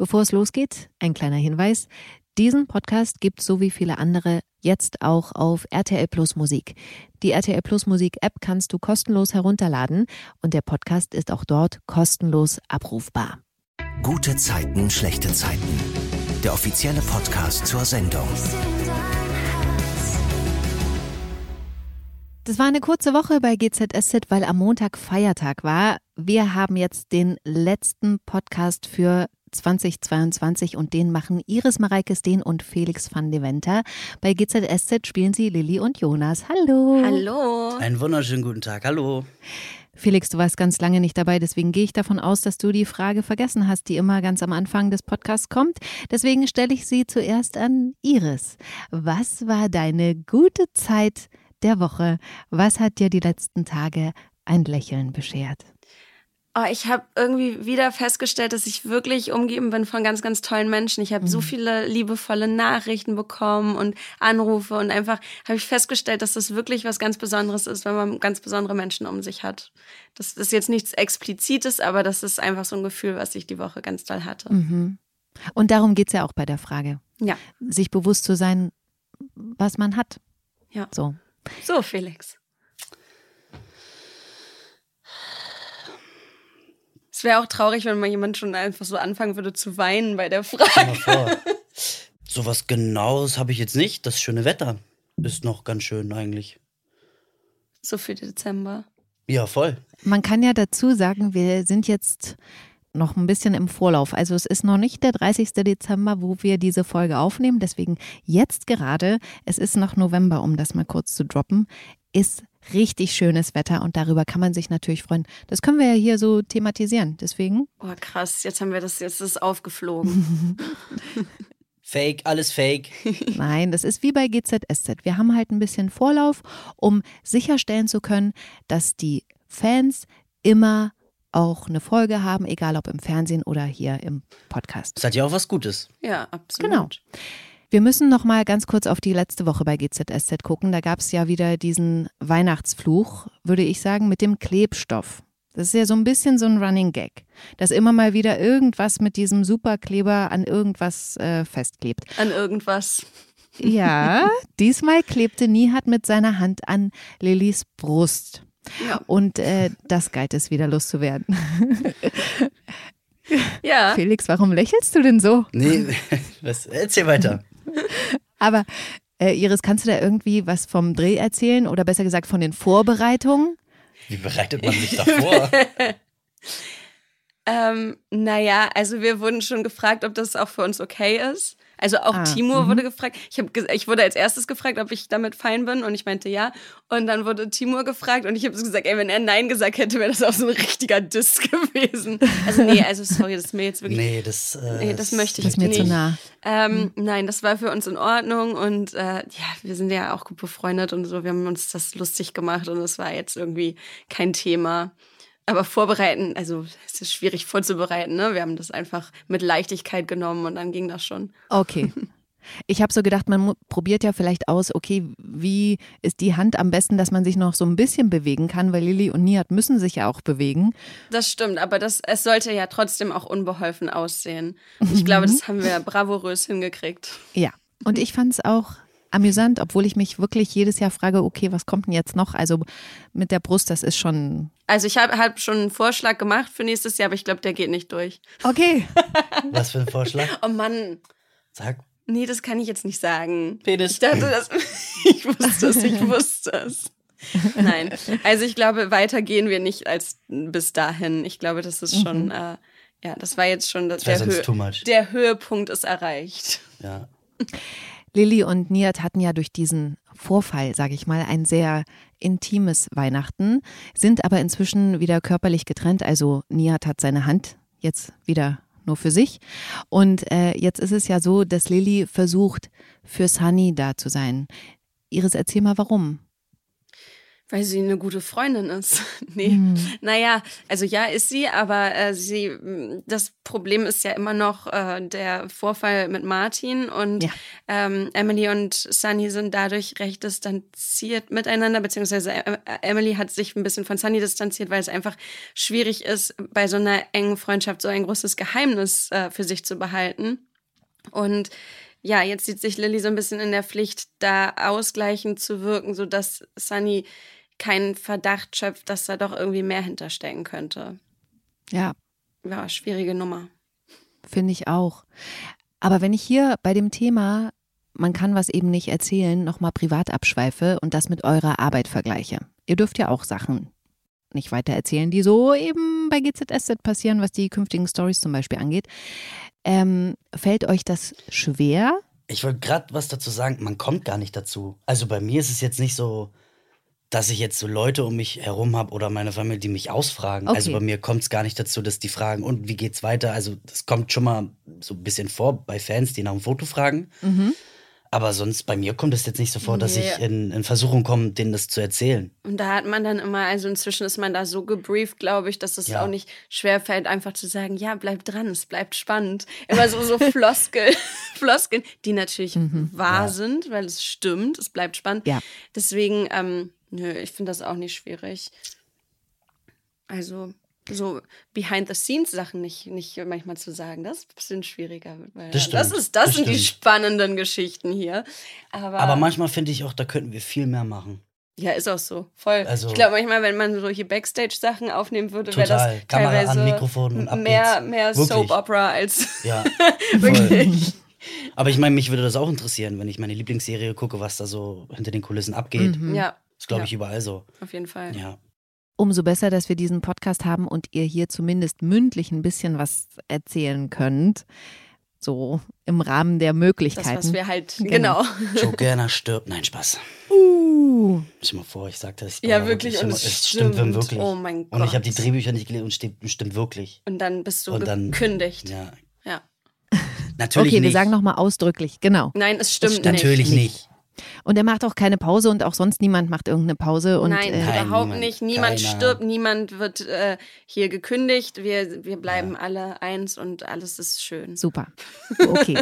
Bevor es losgeht, ein kleiner Hinweis. Diesen Podcast gibt so wie viele andere jetzt auch auf RTL Plus Musik. Die RTL Plus Musik App kannst du kostenlos herunterladen und der Podcast ist auch dort kostenlos abrufbar. Gute Zeiten, schlechte Zeiten. Der offizielle Podcast zur Sendung. Das war eine kurze Woche bei GZSZ, weil am Montag Feiertag war. Wir haben jetzt den letzten Podcast für 2022 und den machen Iris Mareike Steen und Felix van de Venter. Bei GZSZ spielen sie Lilly und Jonas. Hallo. Hallo. Einen wunderschönen guten Tag. Hallo. Felix, du warst ganz lange nicht dabei, deswegen gehe ich davon aus, dass du die Frage vergessen hast, die immer ganz am Anfang des Podcasts kommt. Deswegen stelle ich sie zuerst an Iris. Was war deine gute Zeit der Woche? Was hat dir die letzten Tage ein Lächeln beschert? Oh, ich habe irgendwie wieder festgestellt, dass ich wirklich umgeben bin von ganz, ganz tollen Menschen. Ich habe mhm. so viele liebevolle Nachrichten bekommen und Anrufe und einfach habe ich festgestellt, dass das wirklich was ganz Besonderes ist, wenn man ganz besondere Menschen um sich hat. Das ist jetzt nichts Explizites, aber das ist einfach so ein Gefühl, was ich die Woche ganz toll hatte. Mhm. Und darum geht es ja auch bei der Frage. Ja. Sich bewusst zu sein, was man hat. Ja. So. So, Felix. Es wäre auch traurig, wenn mal jemand schon einfach so anfangen würde zu weinen bei der Frage. so was Genaues habe ich jetzt nicht. Das schöne Wetter ist noch ganz schön eigentlich. So für Dezember. Ja, voll. Man kann ja dazu sagen, wir sind jetzt noch ein bisschen im Vorlauf. Also es ist noch nicht der 30. Dezember, wo wir diese Folge aufnehmen. Deswegen jetzt gerade, es ist noch November, um das mal kurz zu droppen, ist richtig schönes Wetter und darüber kann man sich natürlich freuen. Das können wir ja hier so thematisieren. Deswegen. Oh, krass, jetzt haben wir das, jetzt ist es aufgeflogen. Fake, alles fake. Nein, das ist wie bei GZSZ. Wir haben halt ein bisschen Vorlauf, um sicherstellen zu können, dass die Fans immer auch eine Folge haben, egal ob im Fernsehen oder hier im Podcast. Das hat ja auch was Gutes. Ja, absolut. Genau. Wir müssen noch mal ganz kurz auf die letzte Woche bei GZSZ gucken. Da gab es ja wieder diesen Weihnachtsfluch, würde ich sagen, mit dem Klebstoff. Das ist ja so ein bisschen so ein Running Gag, dass immer mal wieder irgendwas mit diesem Superkleber an irgendwas äh, festklebt. An irgendwas. Ja, diesmal klebte Nihat mit seiner Hand an Lillys Brust. Ja. Und äh, das galt es wieder loszuwerden. Ja. Felix, warum lächelst du denn so? Nee, was, erzähl weiter. Aber äh, Iris, kannst du da irgendwie was vom Dreh erzählen oder besser gesagt von den Vorbereitungen? Wie bereitet man sich da vor? ähm, naja, also wir wurden schon gefragt, ob das auch für uns okay ist. Also auch ah, Timur mhm. wurde gefragt. Ich, hab, ich wurde als erstes gefragt, ob ich damit fein bin und ich meinte ja. Und dann wurde Timur gefragt und ich habe gesagt, ey, wenn er Nein gesagt hätte, wäre das auch so ein richtiger Diss gewesen. Also nee, also sorry, das ist mir jetzt wirklich... Nee, das, äh, nee, das möchte ich das ist mir nicht. zu nah. Ähm, mhm. Nein, das war für uns in Ordnung und äh, ja, wir sind ja auch gut befreundet und so. Wir haben uns das lustig gemacht und es war jetzt irgendwie kein Thema. Aber vorbereiten, also es ist schwierig vorzubereiten. Ne? Wir haben das einfach mit Leichtigkeit genommen und dann ging das schon. Okay. Ich habe so gedacht, man probiert ja vielleicht aus, okay, wie ist die Hand am besten, dass man sich noch so ein bisschen bewegen kann, weil Lilly und Nihat müssen sich ja auch bewegen. Das stimmt, aber das, es sollte ja trotzdem auch unbeholfen aussehen. Ich glaube, das haben wir bravourös hingekriegt. Ja, und ich fand es auch amüsant, obwohl ich mich wirklich jedes Jahr frage, okay, was kommt denn jetzt noch? Also mit der Brust, das ist schon. Also ich habe hab schon einen Vorschlag gemacht für nächstes Jahr, aber ich glaube, der geht nicht durch. Okay. was für ein Vorschlag? Oh Mann. Sag. Nee, das kann ich jetzt nicht sagen. Penis. Ich dachte, das, ich wusste es, ich wusste es. Nein, also ich glaube, weiter gehen wir nicht als bis dahin. Ich glaube, das ist schon, mhm. äh, ja, das war jetzt schon das, der, Hö der Höhepunkt ist erreicht. Ja. Lilly und Niat hatten ja durch diesen Vorfall, sage ich mal, ein sehr intimes Weihnachten, sind aber inzwischen wieder körperlich getrennt. Also Niat hat seine Hand jetzt wieder nur für sich. Und äh, jetzt ist es ja so, dass Lilly versucht, für Sunny da zu sein. Iris, erzähl mal warum. Weil sie eine gute Freundin ist. nee. Hm. Naja, also ja, ist sie, aber äh, sie, das Problem ist ja immer noch äh, der Vorfall mit Martin und Ja. ähm, Emily und Sunny sind dadurch recht distanziert miteinander, beziehungsweise äh, Emily hat sich ein bisschen von Sunny distanziert, weil es einfach schwierig ist, bei so einer engen Freundschaft so ein großes Geheimnis äh, für sich zu behalten. Und ja, jetzt sieht sich Lilly so ein bisschen in der Pflicht, da ausgleichend zu wirken, sodass Sunny keinen Verdacht schöpft, dass da doch irgendwie mehr hinterstecken könnte. Ja, Ja, schwierige Nummer. finde ich auch. Aber wenn ich hier bei dem Thema, man kann was eben nicht erzählen, nochmal privat abschweife und das mit eurer Arbeit vergleiche. Ihr dürft ja auch Sachen nicht weiter erzählen, die so eben bei GZSZ passieren, was die künftigen Stories zum Beispiel angeht. Ähm, fällt euch das schwer? Ich wollte gerade was dazu sagen, man kommt gar nicht dazu. Also bei mir ist es jetzt nicht so, dass ich jetzt so Leute um mich herum habe oder meine Familie, die mich ausfragen. Okay. Also bei mir kommt es gar nicht dazu, dass die fragen, und wie geht's weiter? Also das kommt schon mal so ein bisschen vor bei Fans, die nach einem Foto fragen. Mhm. Aber sonst bei mir kommt es jetzt nicht so vor, dass Nee. ich in, in Versuchung komme, denen das zu erzählen. Und da hat man dann immer, also inzwischen ist man da so gebrieft, glaube ich, dass es Ja. auch nicht schwer fällt, einfach zu sagen, ja, bleib dran, es bleibt spannend. Immer so, so Floskel, Floskeln, die natürlich wahr Ja. sind, weil es stimmt, es bleibt spannend. Ja. Deswegen, ähm, nö, ich finde das auch nicht schwierig. Also, so Behind-the-Scenes-Sachen nicht, nicht manchmal zu sagen, das ist ein bisschen schwieriger. Das stimmt, das, ist, das, das sind die stimmt. spannenden Geschichten hier. Aber, Aber manchmal finde ich auch, da könnten wir viel mehr machen. ja, ist auch so. Voll. Also- ich glaube manchmal, wenn man solche Backstage-Sachen aufnehmen würde, wäre das. Kamera an, teilweise Mikrofon und ab mehr, mehr. Soap-Opera als Ja, wirklich. Aber ich meine, mich würde das auch interessieren, wenn ich meine Lieblingsserie gucke, was da so hinter den Kulissen abgeht. Mhm. Ja, Das glaube Ja. ich überall so. auf jeden Fall. Ja. Umso besser, dass wir diesen Podcast haben und ihr hier zumindest mündlich ein bisschen was erzählen könnt. So im Rahmen der Das, Möglichkeiten. was wir halt, Genau. genau. Joe Gerner stirbt. Nein, Spaß. uh, Stell dir mal vor, ich sag das. Ja, wirklich. Und es stimmt stimmt. wirklich. Oh mein Gott. Und ich habe die Drehbücher nicht gelesen und steht stimmt wirklich. Und dann bist du Und dann- gekündigt. Ja. Ja. Natürlich okay, wir nicht. sagen nochmal ausdrücklich, genau. Nein, es stimmt stimmt Natürlich nicht. Und er macht auch keine Pause und auch sonst niemand macht irgendeine Pause. Und, Nein, äh, überhaupt niemand. nicht. Niemand Keiner. stirbt, niemand wird äh, hier gekündigt. Wir, wir bleiben alle eins und alles ist schön. super. Okay.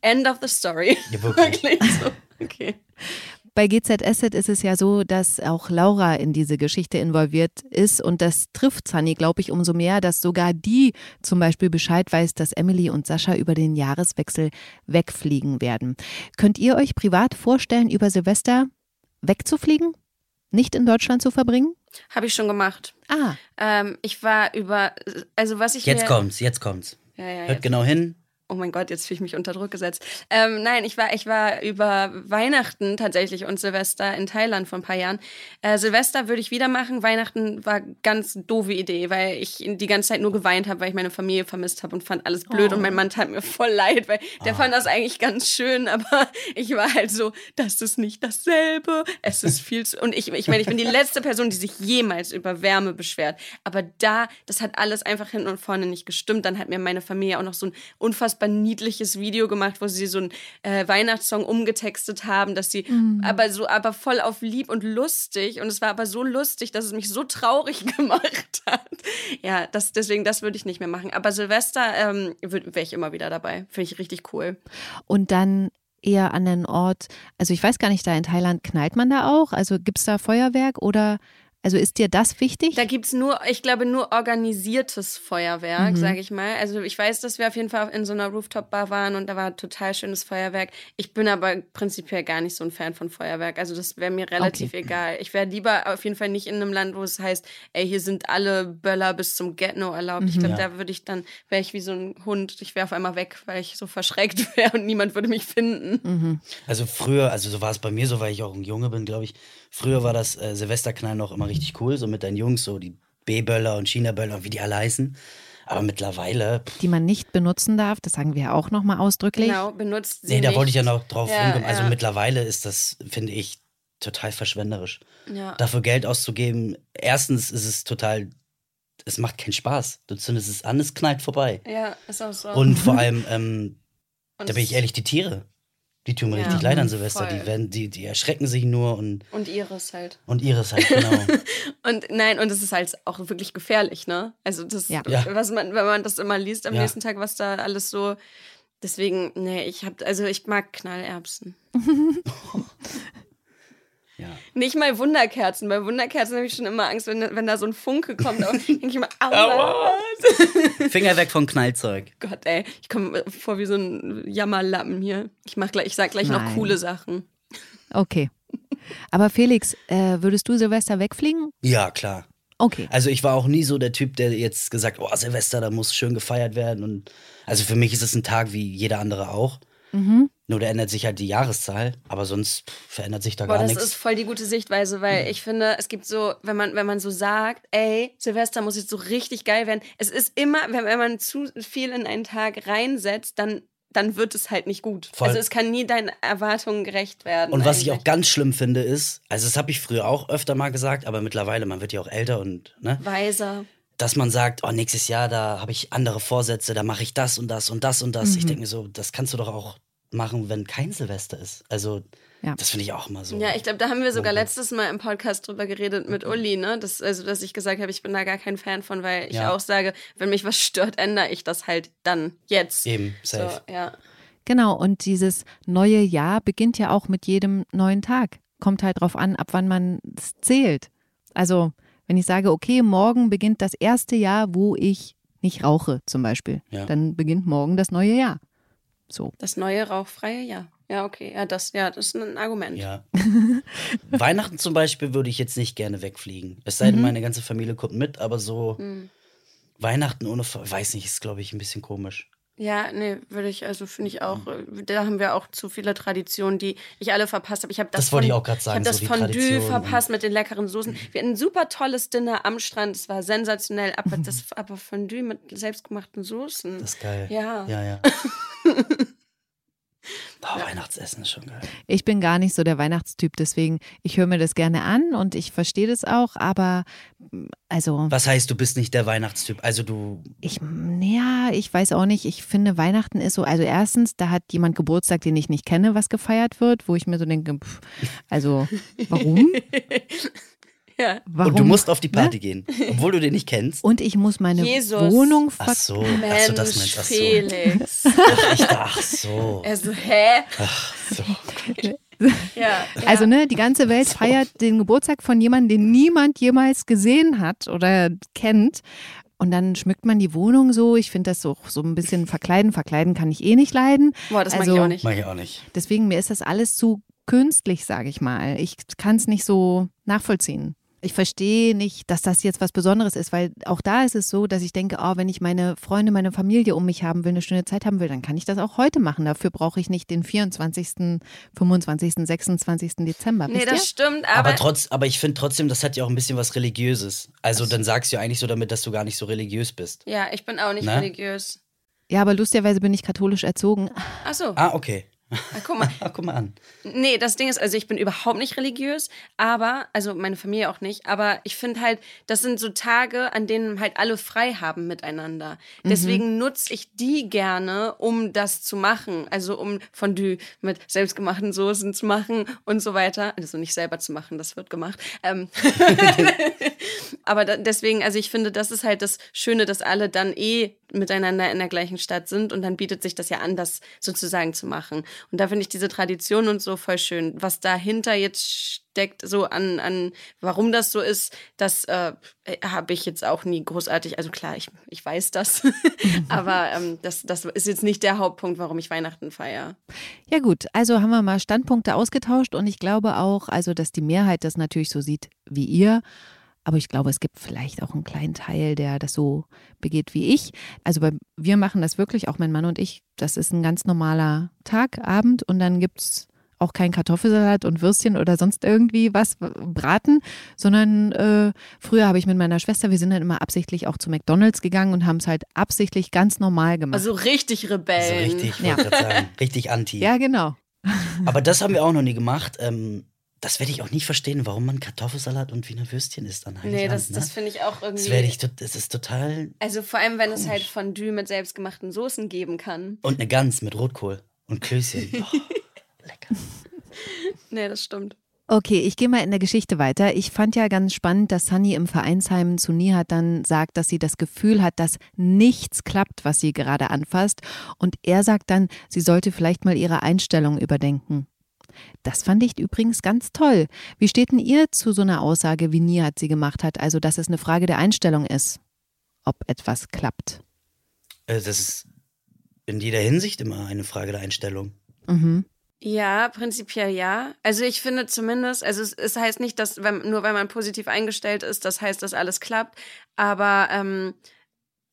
End of the story. Ja, wirklich. Wirklich so. Okay. Bei GZSZ ist es ja so, dass auch Laura in diese Geschichte involviert ist und das trifft Sunny, glaube ich, umso mehr, dass sogar die zum Beispiel Bescheid weiß, dass Emily und Sascha über den Jahreswechsel wegfliegen werden. Könnt ihr euch privat vorstellen, über Silvester wegzufliegen? Nicht in Deutschland zu verbringen? Habe ich schon gemacht. Ah, Ähm, ich war über, also was ich Jetzt mir, kommt's, jetzt kommt's. Ja, ja, Hört jetzt. genau hin. Oh mein Gott, jetzt fühle ich mich unter Druck gesetzt. Ähm, nein, ich war, ich war über Weihnachten tatsächlich und Silvester in Thailand vor ein paar Jahren. Äh, Silvester würde ich wieder machen. Weihnachten war ganz doofe Idee, weil ich die ganze Zeit nur geweint habe, weil ich meine Familie vermisst habe und fand alles blöd Oh. und mein Mann tat mir voll leid, weil der fand das eigentlich ganz schön, aber ich war halt so, das ist nicht dasselbe. Es ist viel zu. Und ich, ich meine, ich bin die letzte Person, die sich jemals über Wärme beschwert. Aber da, das hat alles einfach hinten und vorne nicht gestimmt. Dann hat mir meine Familie auch noch so ein unfassbar niedliches Video gemacht, wo sie so einen äh, Weihnachtssong umgetextet haben, dass sie aber so, aber voll auf lieb und lustig. Und es war aber so lustig, dass es mich so traurig gemacht hat. Ja, das, deswegen, das würde ich nicht mehr machen. Aber Silvester ähm, wäre ich immer wieder dabei. Finde ich richtig cool. und dann eher an einen Ort, also ich weiß gar nicht, da in Thailand knallt man da auch? Also gibt es da Feuerwerk oder, also ist dir das wichtig? Da gibt es nur, ich glaube, nur organisiertes Feuerwerk, Mhm. sage ich mal. Also ich weiß, dass wir auf jeden Fall in so einer Rooftop-Bar waren und da war total schönes Feuerwerk. Ich bin aber prinzipiell gar nicht so ein Fan von Feuerwerk. Also das wäre mir relativ egal. Ich wäre lieber auf jeden Fall nicht in einem Land, wo es heißt, ey, hier sind alle Böller bis zum Get-No erlaubt. Ich glaube, Ja. da würde ich dann, wäre ich wie so ein Hund. Ich wäre auf einmal weg, weil ich so verschreckt wäre und niemand würde mich finden. Mhm. Also früher, also so war es bei mir so, weil ich auch ein Junge bin, glaube ich. Früher war das äh, Silvesterknallen noch immer richtig cool, so mit deinen Jungs, so die B-Böller und China-Böller und wie die alle heißen. Aber mittlerweile, pff, die man nicht benutzen darf, das sagen wir auch nochmal ausdrücklich. Genau, benutzt sie nee, da nicht. wollte ich ja noch drauf Ja, hinkommen. Also ja. mittlerweile ist das, finde ich, total verschwenderisch. Ja. Dafür Geld auszugeben, erstens ist es total, es macht keinen Spaß. Du zündest es an, es knallt vorbei. ja, ist auch so. Und vor allem, ähm, Und da bin ich ehrlich, die Tiere. Die tun mir Ja, richtig leid an Silvester. voll. Die, werden, die, die erschrecken sich nur und, Und Iris halt. und ihres halt, genau. Und nein, und es ist halt auch wirklich gefährlich, ne? Also das. Ja. was man, wenn man das immer liest am Ja. nächsten Tag, was da alles so. Deswegen, nee, ich hab, also ich mag Knallerbsen. ja. Nicht mal Wunderkerzen. Bei Wunderkerzen habe ich schon immer Angst, wenn, wenn da so ein Funke kommt. Da denke ich immer, aua. Finger weg von Knallzeug. Gott, ey, ich komme vor wie so ein Jammerlappen hier. Ich mach gleich, ich sag gleich noch Nein. coole Sachen. Okay. Aber Felix, äh, würdest du Silvester wegfliegen? Ja, klar. Okay. Also ich war auch nie so der Typ, der jetzt gesagt, oh, Silvester, da muss schön gefeiert werden. Und also für mich ist es ein Tag wie jeder andere auch. Mhm. Nur da ändert sich halt die Jahreszahl, aber sonst verändert sich da Boah, gar das nichts. ist voll die gute Sichtweise, weil ich finde, es gibt so, wenn man, wenn man so sagt, ey, Silvester muss jetzt so richtig geil werden. Es ist immer, wenn, wenn man zu viel in einen Tag reinsetzt, dann, dann wird es halt nicht gut. Voll. Also es kann nie deinen Erwartungen gerecht werden. Und was ich auch eigentlich. ganz schlimm finde, ist, also das habe ich früher auch öfter mal gesagt, aber mittlerweile, man wird ja auch älter und, ne, Weiser. Dass man sagt, oh, nächstes Jahr, da habe ich andere Vorsätze, da mache ich das und das und das und das. Mhm. Ich denke mir so, das kannst du doch auch machen, wenn kein Silvester ist. Also, Ja. das finde ich auch immer so. Ja, ich glaube, da haben wir sogar letztes Mal im Podcast drüber geredet mit Uli, ne? Das, also, dass ich gesagt habe, ich bin da gar kein Fan von, weil ich Ja. auch sage, wenn mich was stört, ändere ich das halt dann jetzt. Eben, So, safe. ja. Genau, und dieses neue Jahr beginnt ja auch mit jedem neuen Tag. Kommt halt drauf an, ab wann man es zählt. Also, wenn ich sage, okay, morgen beginnt das erste Jahr, wo ich nicht rauche, zum Beispiel, Ja. dann beginnt morgen das neue Jahr. So. Das neue rauchfreie Jahr. Ja, okay. Ja, das, ja, das ist ein Argument. Ja. Weihnachten zum Beispiel würde ich jetzt nicht gerne wegfliegen. Es sei denn, meine ganze Familie kommt mit, aber so Hm. Weihnachten ohne, weiß nicht, ist glaube ich ein bisschen komisch. Ja, nee, würde ich, also finde ich auch, äh, da haben wir auch zu viele Traditionen, die ich alle verpasst habe. Ich habe das, Das wollte ich auch grad sagen, Ich habe so das Fondue Tradition verpasst mit den leckeren Soßen. Wir hatten ein super tolles Dinner am Strand, es war sensationell, aber das aber Fondue mit selbstgemachten Soßen. Das ist geil. Ja. Ja, ja. Oh, Weihnachtsessen ist schon geil. Ich bin gar nicht so der Weihnachtstyp, deswegen, ich höre mir das gerne an und ich verstehe das auch, aber also Was heißt, du bist nicht der Weihnachtstyp? Also du, ich, ja, ich weiß auch nicht, ich finde Weihnachten ist so, also erstens, da hat jemand Geburtstag, den ich nicht kenne, was gefeiert wird, wo ich mir so denke, pff, also warum? Ja. warum? und du musst auf die ne? Party gehen, obwohl du den nicht kennst. Und ich muss meine Jesus. Wohnung Ach ver so, ach Mensch, so, das meinst du. Ach so. Felix. Ich dachte, ach so. Also, hä? Ach so. Ja. ja. Also, ne, die ganze Welt feiert den Geburtstag von jemandem, den niemand jemals gesehen hat oder kennt. Und dann schmückt man die Wohnung so. Ich finde das so, so ein bisschen verkleiden. Verkleiden kann ich eh nicht leiden. Boah, das mag also, ich auch nicht. Mach ich auch nicht. Deswegen, mir ist das alles zu künstlich, sage ich mal. Ich kann es nicht so nachvollziehen. Ich verstehe nicht, dass das jetzt was Besonderes ist, weil auch da ist es so, dass ich denke, oh, wenn ich meine Freunde, meine Familie um mich haben will, eine schöne Zeit haben will, dann kann ich das auch heute machen. Dafür brauche ich nicht den 24., 25., 26. Dezember. Nee, das ihr? stimmt, Aber, aber. trotz, aber ich finde trotzdem, das hat ja auch ein bisschen was Religiöses. Also dann sagst du ja eigentlich so damit, dass du gar nicht so religiös bist. ja, ich bin auch nicht Na? religiös. Ja, aber lustigerweise bin ich katholisch erzogen. Ach so, Ah, okay. Ah, guck mal. Ah, guck mal an. Nee, das Ding ist, also ich bin überhaupt nicht religiös, aber, also meine Familie auch nicht, aber ich finde halt, das sind so Tage, an denen halt alle frei haben miteinander. Deswegen nutze ich die gerne, um das zu machen. Also um Fondue mit selbstgemachten Soßen zu machen und so weiter. Also nicht selber zu machen, das wird gemacht. Ähm aber da, deswegen, also ich finde, das ist halt das Schöne, dass alle dann eh miteinander in der gleichen Stadt sind und dann bietet sich das ja an, das sozusagen zu machen. Und da finde ich diese Tradition und so voll schön. Was dahinter jetzt steckt, so an, an warum das so ist, das äh, habe ich jetzt auch nie großartig, also klar, ich, ich weiß das, aber ähm, das, das ist jetzt nicht der Hauptpunkt, warum ich Weihnachten feiere. Ja gut, also haben wir mal Standpunkte ausgetauscht und ich glaube auch, also dass die Mehrheit das natürlich so sieht wie ihr. Aber ich glaube, es gibt vielleicht auch einen kleinen Teil, der das so begeht wie ich. Also bei, wir machen das wirklich, auch mein Mann und ich. Das ist ein ganz normaler Tag, Abend und dann gibt es auch kein Kartoffelsalat und Würstchen oder sonst irgendwie was braten, sondern äh, früher habe ich mit meiner Schwester, wir sind dann immer absichtlich auch zu McDonalds gegangen und haben es halt absichtlich ganz normal gemacht. Also richtig Also Rebellen. richtig, Ja. sagen, richtig anti. ja, genau. Aber das haben wir auch noch nie gemacht. Ähm, das werde ich auch nicht verstehen, warum man Kartoffelsalat und Wiener Würstchen isst dann Nee, das, ne? das finde ich auch irgendwie. das werde ich, tot- das ist total. also vor allem, wenn es halt Fondue mit selbstgemachten Soßen geben kann. Und eine Gans mit Rotkohl und Klößchen. Oh, Lecker. nee, das stimmt. Okay, ich gehe mal in der Geschichte weiter. Ich fand ja ganz spannend, dass Sunny im Vereinsheim zu Nihat dann sagt, dass sie das Gefühl hat, dass nichts klappt, was sie gerade anfasst. Und er sagt dann, sie sollte vielleicht mal ihre Einstellung überdenken. Das fand ich übrigens ganz toll. Wie steht denn ihr zu so einer Aussage, wie Nihat sie gemacht hat? Also, dass es eine Frage der Einstellung ist, ob etwas klappt. Äh, Das ist in jeder Hinsicht immer eine Frage der Einstellung. Mhm. Ja, prinzipiell ja. Also ich finde zumindest, also es, es heißt nicht, dass wenn, nur weil man positiv eingestellt ist, das heißt, dass alles klappt. Aber ähm,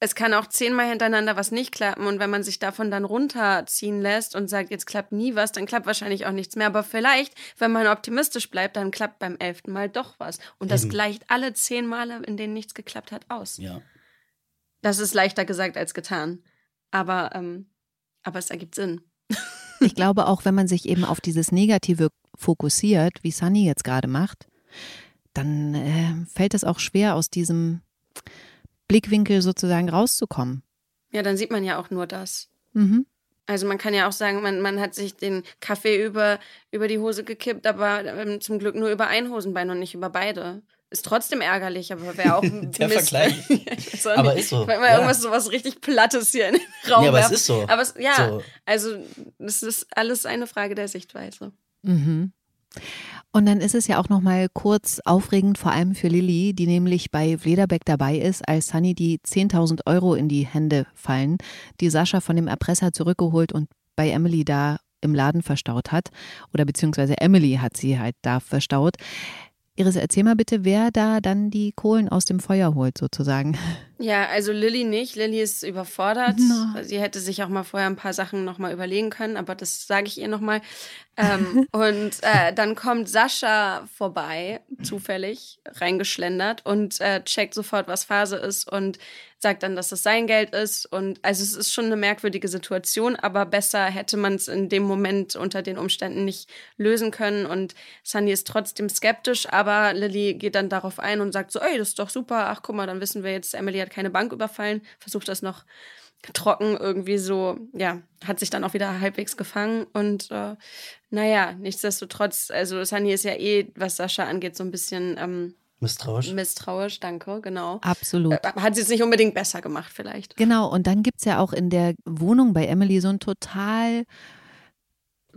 es kann auch zehnmal hintereinander was nicht klappen. Und wenn man sich davon dann runterziehen lässt und sagt, jetzt klappt nie was, dann klappt wahrscheinlich auch nichts mehr. Aber vielleicht, wenn man optimistisch bleibt, dann klappt beim elften Mal doch was. Und das Eben. gleicht alle zehn Male, in denen nichts geklappt hat, aus. Ja. Das ist leichter gesagt als getan. Aber, ähm, aber es ergibt Sinn. Ich glaube auch, wenn man sich eben auf dieses Negative fokussiert, wie Sunny jetzt gerade macht, dann äh, fällt es auch schwer, aus diesem Blickwinkel sozusagen rauszukommen. Ja, dann sieht man ja auch nur das. Mhm. Also man kann ja auch sagen, man, man hat sich den Kaffee über, über die Hose gekippt, aber ähm, zum Glück nur über ein Hosenbein und nicht über beide. Ist trotzdem ärgerlich, aber wäre auch ein Der Mist. Vergleich. Auch Aber nicht. ist so, wollte mal ja. irgendwas so was richtig Plattes hier in den Raum Nee, aber es werfen. ist so. Aber es, ja, So. also es ist alles eine Frage der Sichtweise. Mhm. Und dann ist es ja auch noch mal kurz aufregend, vor allem für Lilly, die nämlich bei Vlederbeck dabei ist, als Sunny die 10.000 Euro in die Hände fallen, die Sascha von dem Erpresser zurückgeholt und bei Emily da im Laden verstaut hat. Oder beziehungsweise Emily hat sie halt da verstaut. Iris, erzähl mal bitte, wer da dann die Kohlen aus dem Feuer holt, sozusagen. Ja, also Lilly nicht. Lilly ist überfordert. Na. Sie hätte sich auch mal vorher ein paar Sachen nochmal überlegen können, aber das sage ich ihr nochmal. Ähm, und äh, dann kommt Sascha vorbei, zufällig, reingeschlendert und äh, checkt sofort, was Phase ist und sagt dann, dass das sein Geld ist. Und also es ist schon eine merkwürdige Situation, aber besser hätte man es in dem Moment unter den Umständen nicht lösen können. Und Sunny ist trotzdem skeptisch, aber Lilly geht dann darauf ein und sagt so, ey, das ist doch super. Ach, guck mal, dann wissen wir jetzt, Emily hat keine Bank überfallen. Versucht das noch trocken irgendwie so, ja, hat sich dann auch wieder halbwegs gefangen. Und äh, naja, nichtsdestotrotz, also Sunny ist ja eh, was Sascha angeht, so ein bisschen ähm, Misstrauisch. misstrauisch, danke, genau. Absolut. Äh, Hat sie es nicht unbedingt besser gemacht, vielleicht. Genau, und dann gibt es ja auch in der Wohnung bei Emily so ein total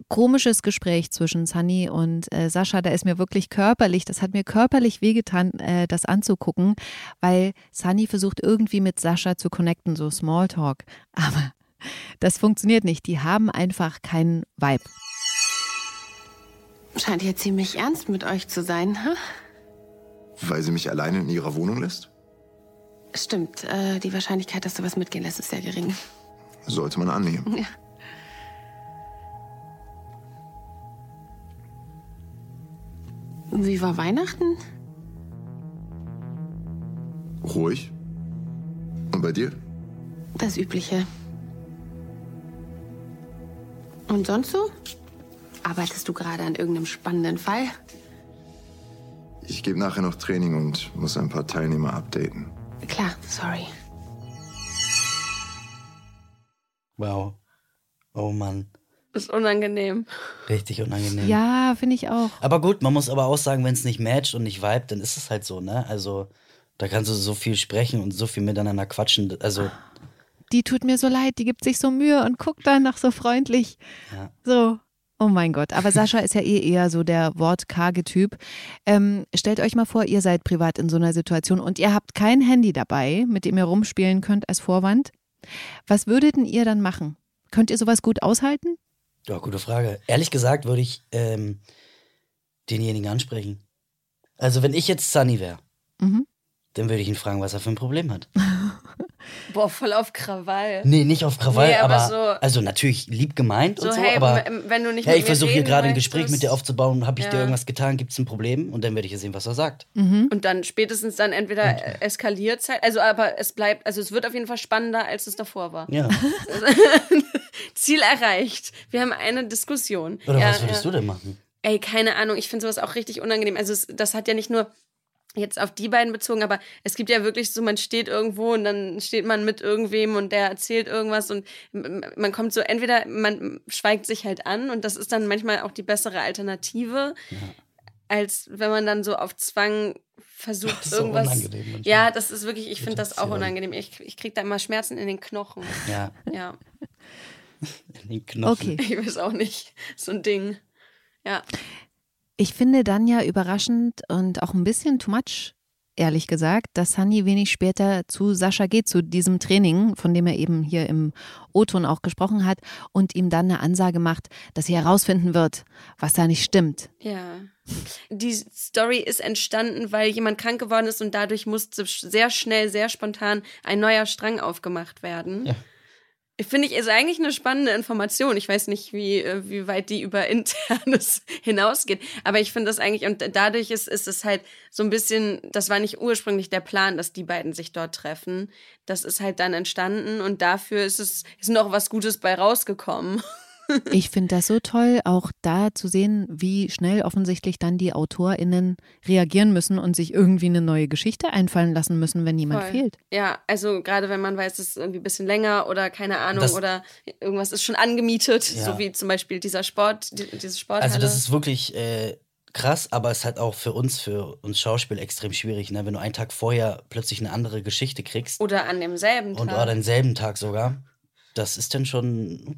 komisches Gespräch zwischen Sunny und äh, Sascha. Da ist mir wirklich körperlich, das hat mir körperlich wehgetan, äh, das anzugucken, weil Sunny versucht irgendwie mit Sascha zu connecten, so Smalltalk. Aber das funktioniert nicht. Die haben einfach keinen Vibe. Scheint ja ziemlich ernst mit euch zu sein, ha? Weil sie mich alleine in ihrer Wohnung lässt? Stimmt, äh, die Wahrscheinlichkeit, dass du was mitgehen lässt, ist sehr gering. Sollte man annehmen. Wie war Weihnachten? Ruhig. Und bei dir? Das Übliche. Und sonst so? Arbeitest du gerade an irgendeinem spannenden Fall? Ich gebe nachher noch Training und muss ein paar Teilnehmer updaten. Klar, sorry. Wow. Oh Mann. Ist unangenehm. Richtig unangenehm. Ja, finde ich auch. Aber gut, man muss aber auch sagen, wenn es nicht matcht und nicht vibet, dann ist es halt so, ne? Also, da kannst du so viel sprechen und so viel miteinander quatschen. Also, Die tut mir so leid, die gibt sich so Mühe und guckt dann noch so freundlich. Ja. So. Oh mein Gott, aber Sascha ist ja eh eher so der wortkarge Typ. Ähm, stellt euch mal vor, ihr seid privat in so einer Situation und ihr habt kein Handy dabei, mit dem ihr rumspielen könnt als Vorwand. Was würdet denn ihr dann machen? Könnt ihr sowas gut aushalten? ja, gute Frage. Ehrlich gesagt würde ich ähm, denjenigen ansprechen. Also, wenn ich jetzt Sunny wäre, Mhm. Dann würde ich ihn fragen, was er für ein Problem hat. Boah, voll auf Krawall. Nee, nicht auf Krawall, Nee, aber aber, so- also natürlich lieb gemeint So, und so, hey, aber wenn du nicht hey, ich versuche hier gerade ein Gespräch mit dir aufzubauen, habe ich dir Ja. irgendwas getan, gibt es ein Problem? Und dann werde ich ja sehen, was er sagt. Und dann spätestens dann entweder eskaliert es halt, also aber es bleibt, also es wird auf jeden Fall spannender, als es davor war. Ja. Ziel erreicht. Wir haben eine Diskussion. Oder Ja, was würdest ja. du denn machen? Ey, keine Ahnung, ich finde sowas auch richtig unangenehm. Also es, das hat ja nicht nur jetzt auf die beiden bezogen, aber es gibt ja wirklich so, man steht irgendwo und dann steht man mit irgendwem und der erzählt irgendwas und man kommt so, entweder man schweigt sich halt an und das ist dann manchmal auch die bessere Alternative, ja. als wenn man dann so auf Zwang versucht das ist irgendwas. Unangenehm manchmal. ja, das ist wirklich, ich finde das auch unangenehm. Ich, ich kriege da immer Schmerzen in den Knochen. Ja. Ja. in den Knochen. Okay. Ich weiß auch nicht. So ein Ding. Ja. Ich finde dann ja überraschend und auch ein bisschen too much, ehrlich gesagt, dass Sunny wenig später zu Sascha geht, zu diesem Training, von dem er eben hier im O-Ton auch gesprochen hat, und ihm dann eine Ansage macht, dass sie herausfinden wird, was da nicht stimmt. Ja. Die Story ist entstanden, weil jemand krank geworden ist und dadurch musste sehr schnell, sehr spontan ein neuer Strang aufgemacht werden. Ja. Finde ich, ist eigentlich eine spannende Information. Ich weiß nicht, wie, äh, wie weit die über Internes hinausgeht. Aber ich finde das eigentlich, und dadurch ist, ist es halt so ein bisschen, das war nicht ursprünglich der Plan, dass die beiden sich dort treffen. Das ist halt dann entstanden und dafür ist es, ist noch was Gutes bei rausgekommen. Ich finde das so toll, auch da zu sehen, wie schnell offensichtlich dann die AutorInnen reagieren müssen und sich irgendwie eine neue Geschichte einfallen lassen müssen, wenn jemand Voll. fehlt. Ja, also gerade wenn man weiß, es ist irgendwie ein bisschen länger oder keine Ahnung das, oder irgendwas ist schon angemietet, ja. so wie zum Beispiel dieser Sport, dieses Sport. Also das ist wirklich äh, krass, aber es ist halt auch für uns, für uns Schauspiel extrem schwierig, ne? wenn du einen Tag vorher plötzlich eine andere Geschichte kriegst. Oder an demselben Tag. Und oder denselben Tag sogar. Das ist dann schon.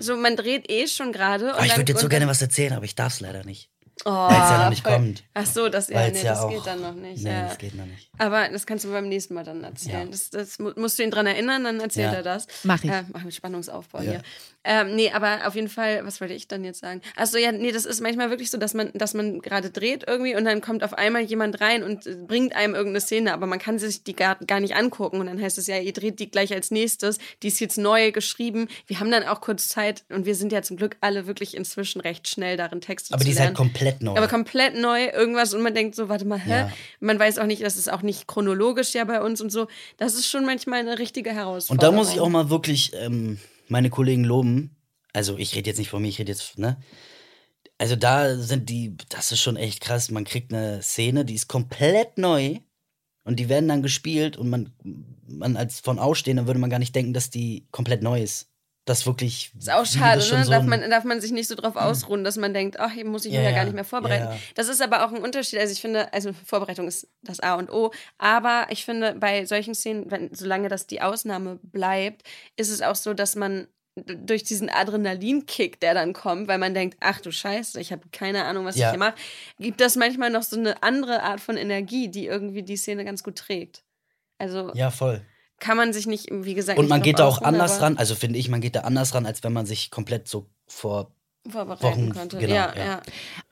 So, man dreht eh schon gerade. Oh, ich würde jetzt so gerne was erzählen, aber ich darf es leider nicht. Oh, Weil es ja noch nicht voll. kommt. Ach so, das, ja, nee, ja das auch, geht dann noch nicht. Nee, ja. das geht noch nicht. Aber das kannst du beim nächsten Mal dann erzählen. Ja. Das, das, musst du ihn dran erinnern, dann erzählt ja. er das. Mach ich. Äh, mach mit Spannungsaufbau hier. Ähm, nee, aber auf jeden Fall, was wollte ich dann jetzt sagen? Achso, ja, nee, das ist manchmal wirklich so, dass man, dass man gerade dreht irgendwie und dann kommt auf einmal jemand rein und bringt einem irgendeine Szene, aber man kann sich die gar, gar nicht angucken. Und dann heißt es ja, ihr dreht die gleich als nächstes. Die ist jetzt neu geschrieben. Wir haben dann auch kurz Zeit und wir sind ja zum Glück alle wirklich inzwischen recht schnell darin, Texte aber zu lernen. Aber die ist halt komplett neu. Aber komplett neu, irgendwas und man denkt so, warte mal, hä? Ja. Man weiß auch nicht, das ist auch nicht chronologisch ja bei uns und so. Das ist schon manchmal eine richtige Herausforderung. Und da muss ich auch mal wirklich ähm, meine Kollegen loben also ich rede jetzt nicht von mir, ich rede jetzt, ne? Also da sind die, das ist schon echt krass. Man kriegt eine Szene, die ist komplett neu und die werden dann gespielt und man, man als von Ausstehender würde man gar nicht denken, dass die komplett neu ist. Das wirklich. Ist auch schade, ne? So darf, man, darf man sich nicht so drauf hm. ausruhen, dass man denkt, ach, hier muss ich mich ja, ja gar nicht mehr vorbereiten. Ja. Das ist aber auch ein Unterschied. Also ich finde, also Vorbereitung ist das A und O. Aber ich finde, bei solchen Szenen, wenn, solange das die Ausnahme bleibt, ist es auch so, dass man durch diesen Adrenalinkick, der dann kommt, weil man denkt, ach du Scheiße, ich habe keine Ahnung, was ja. ich hier mache, gibt das manchmal noch so eine andere Art von Energie, die irgendwie die Szene ganz gut trägt. Also ja, voll. Kann man sich nicht, wie gesagt, und man geht da auch anders ran. Also finde ich, man geht da anders ran, als wenn man sich komplett so vor vorbereiten könnte. Genau, ja, ja, ja.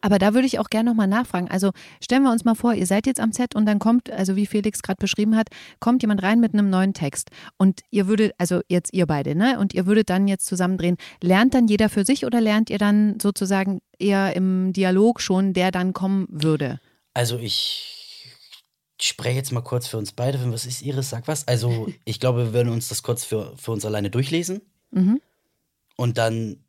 Aber da würde ich auch gerne nochmal nachfragen. Also stellen wir uns mal vor, ihr seid jetzt am Set und dann kommt, also wie Felix gerade beschrieben hat, kommt jemand rein mit einem neuen Text und ihr würdet, also jetzt ihr beide, ne? Und ihr würdet dann jetzt zusammendrehen. Lernt dann jeder für sich oder lernt ihr dann sozusagen eher im Dialog schon, der dann kommen würde? Also ich spreche jetzt mal kurz für uns beide. Was ist Iris? Sag was. Also ich glaube, wir würden uns das kurz für, für uns alleine durchlesen. Mhm. Und dann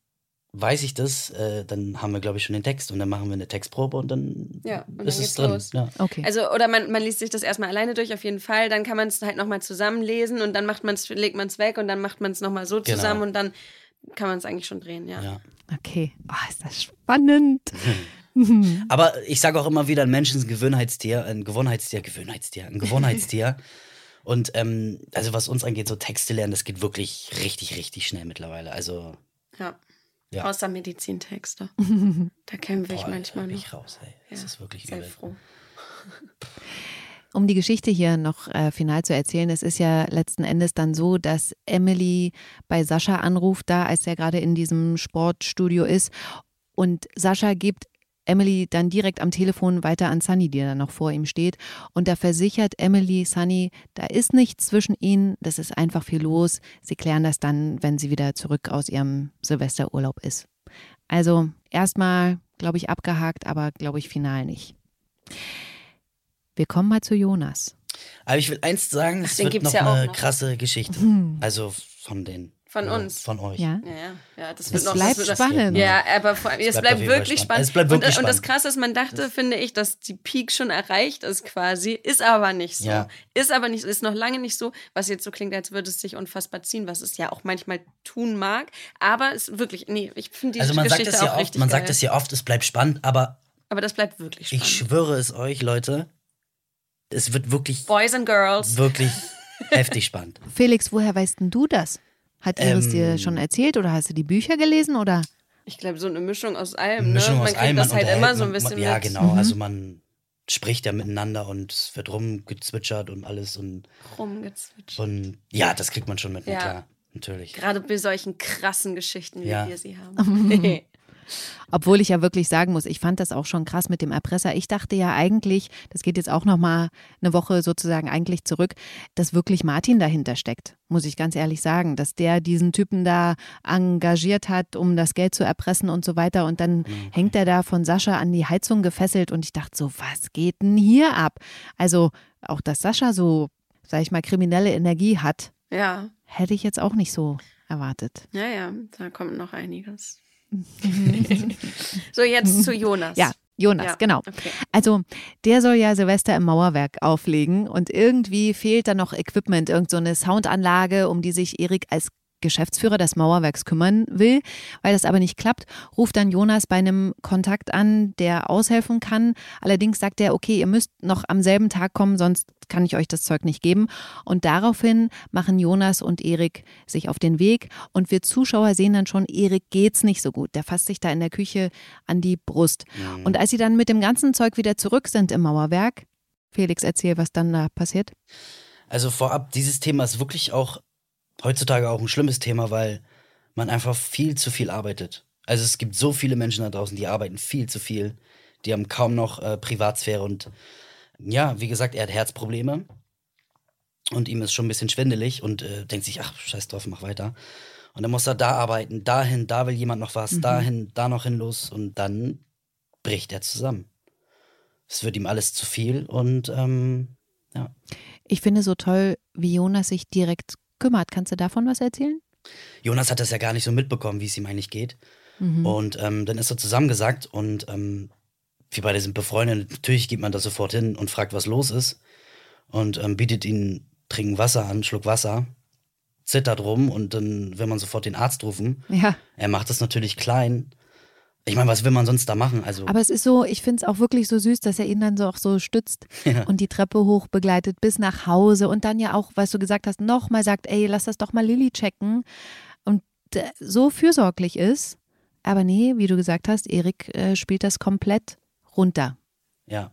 weiß ich das, äh, dann haben wir, glaube ich, schon den Text und dann machen wir eine Textprobe und dann ja, und ist dann es drin. Los. Ja. Okay. Also, oder man, man liest sich das erstmal alleine durch, auf jeden Fall. Dann kann man es halt nochmal zusammenlesen und dann macht man's, legt man es weg und dann macht man es nochmal so genau. zusammen und dann kann man es eigentlich schon drehen, ja. ja. Okay. Oh, ist das spannend. Aber ich sage auch immer wieder, ein Mensch ist ein Gewohnheitstier, ein Gewohnheitstier, Gewohnheitstier, ein Gewohnheitstier. und ähm, also was uns angeht, so Texte lernen, das geht wirklich richtig, richtig schnell mittlerweile. Also ja. Ja. Außer Medizintexte. da kämpfe ich Boah, manchmal noch. Ich raus, ey. Das ja, ist wirklich sehr übel. froh. Um die Geschichte hier noch äh, final zu erzählen, es ist ja letzten Endes dann so, dass Emily bei Sascha anruft, da als er gerade in diesem Sportstudio ist. Und Sascha gibt Emily dann direkt am Telefon weiter an Sunny, die da noch vor ihm steht. Und da versichert Emily Sunny, da ist nichts zwischen ihnen, das ist einfach viel los. Sie klären das dann, wenn sie wieder zurück aus ihrem Silvesterurlaub ist. Also erstmal, glaube ich, abgehakt, aber glaube ich final nicht. Wir kommen mal zu Jonas. Aber ich will eins sagen, es wird noch ja eine noch. krasse Geschichte. Also von den Von uns. Von euch. Ja. Ja, ja, das Es wird noch bleibt das wird spannend. Ja, aber vor, es bleibt bleibt, Fall wirklich spannend. spannend. Es bleibt wirklich und, und das spannend. Krasse ist, man dachte, finde ich, dass die Peak schon erreicht ist quasi, ist aber nicht so. Ja. Ist aber nicht, ist noch lange nicht so, was jetzt so klingt, als würde es sich unfassbar ziehen, was es ja auch manchmal tun mag. Aber es ist wirklich, nee, ich finde die Also man sagt Geschichte es ja auch oft, man geil. sagt es ja oft, es bleibt spannend, aber aber das bleibt wirklich spannend. ich schwöre es euch, Leute, es wird wirklich, Boys and Girls. wirklich heftig spannend. Felix, woher weißt denn du das? Hat Iris Ähm, dir schon erzählt oder hast du die Bücher gelesen oder? Ich glaube, so eine Mischung aus allem. Eine Mischung ne? Man aus kriegt allem, das man halt immer so ein bisschen man, Ja, mit. genau, also man spricht ja miteinander und es wird rumgezwitschert und alles und, rumgezwitscht. und ja, das kriegt man schon mit, Ja. klar, natürlich. Gerade bei solchen krassen Geschichten, wie Ja. wir sie haben. Obwohl ich ja wirklich sagen muss, ich fand das auch schon krass mit dem Erpresser. Ich dachte ja eigentlich, das geht jetzt auch noch mal eine Woche sozusagen eigentlich zurück, dass wirklich Martin dahinter steckt, muss ich ganz ehrlich sagen, dass der diesen Typen da engagiert hat, um das Geld zu erpressen und so weiter und dann hängt er da von Sascha an die Heizung gefesselt und ich dachte so, was geht denn hier ab? Also auch, dass Sascha so, sag ich mal, kriminelle Energie hat, ja, hätte ich jetzt auch nicht so erwartet. ja, ja, da kommt noch einiges. so, jetzt zu Jonas. Ja, Jonas, Ja, genau. okay. Also, der soll ja Silvester im Mauerwerk auflegen und irgendwie fehlt da noch Equipment, irgend so eine Soundanlage, um die sich Erik als Geschäftsführer des Mauerwerks kümmern will. Weil das aber nicht klappt, ruft dann Jonas bei einem Kontakt an, der aushelfen kann. Allerdings sagt er, okay, ihr müsst noch am selben Tag kommen, sonst kann ich euch das Zeug nicht geben. Und daraufhin machen Jonas und Erik sich auf den Weg und wir Zuschauer sehen dann schon, Erik geht's nicht so gut. Der fasst sich da in der Küche an die Brust. Und als sie dann mit dem ganzen Zeug wieder zurück sind im Mauerwerk, Felix, erzähl, was dann da passiert. Also vorab, dieses Thema ist wirklich auch heutzutage auch ein schlimmes Thema, weil man einfach viel zu viel arbeitet. Also es gibt so viele Menschen da draußen, die arbeiten viel zu viel, die haben kaum noch äh, Privatsphäre und ja, wie gesagt, er hat Herzprobleme und ihm ist schon ein bisschen schwindelig und äh, denkt sich, ach, scheiß drauf, mach weiter. Und dann muss er da arbeiten, dahin, da will jemand noch was, dahin, da noch hin los und dann bricht er zusammen. Es wird ihm alles zu viel und ähm, ja. Ich finde so toll, wie Jonas sich direkt kümmert. Kannst du davon was erzählen? Jonas hat das ja gar nicht so mitbekommen, wie es ihm eigentlich geht. Und ähm, dann ist er zusammengesagt und ähm, wir beide sind befreundet. Natürlich geht man da sofort hin und fragt, was los ist. Und ähm, bietet ihm trinken Wasser an, Schluck Wasser, zittert rum und dann will man sofort den Arzt rufen. Ja. Er macht das natürlich klein. Ich meine, was will man sonst da machen? Also, Aber es ist so, ich finde es auch wirklich so süß, dass er ihn dann so auch so stützt und die Treppe hoch begleitet bis nach Hause und dann ja auch, was du gesagt hast, nochmal sagt, ey, lass das doch mal Lilly checken und äh, so fürsorglich ist. Aber nee, wie du gesagt hast, Erik äh, spielt das komplett runter. ja.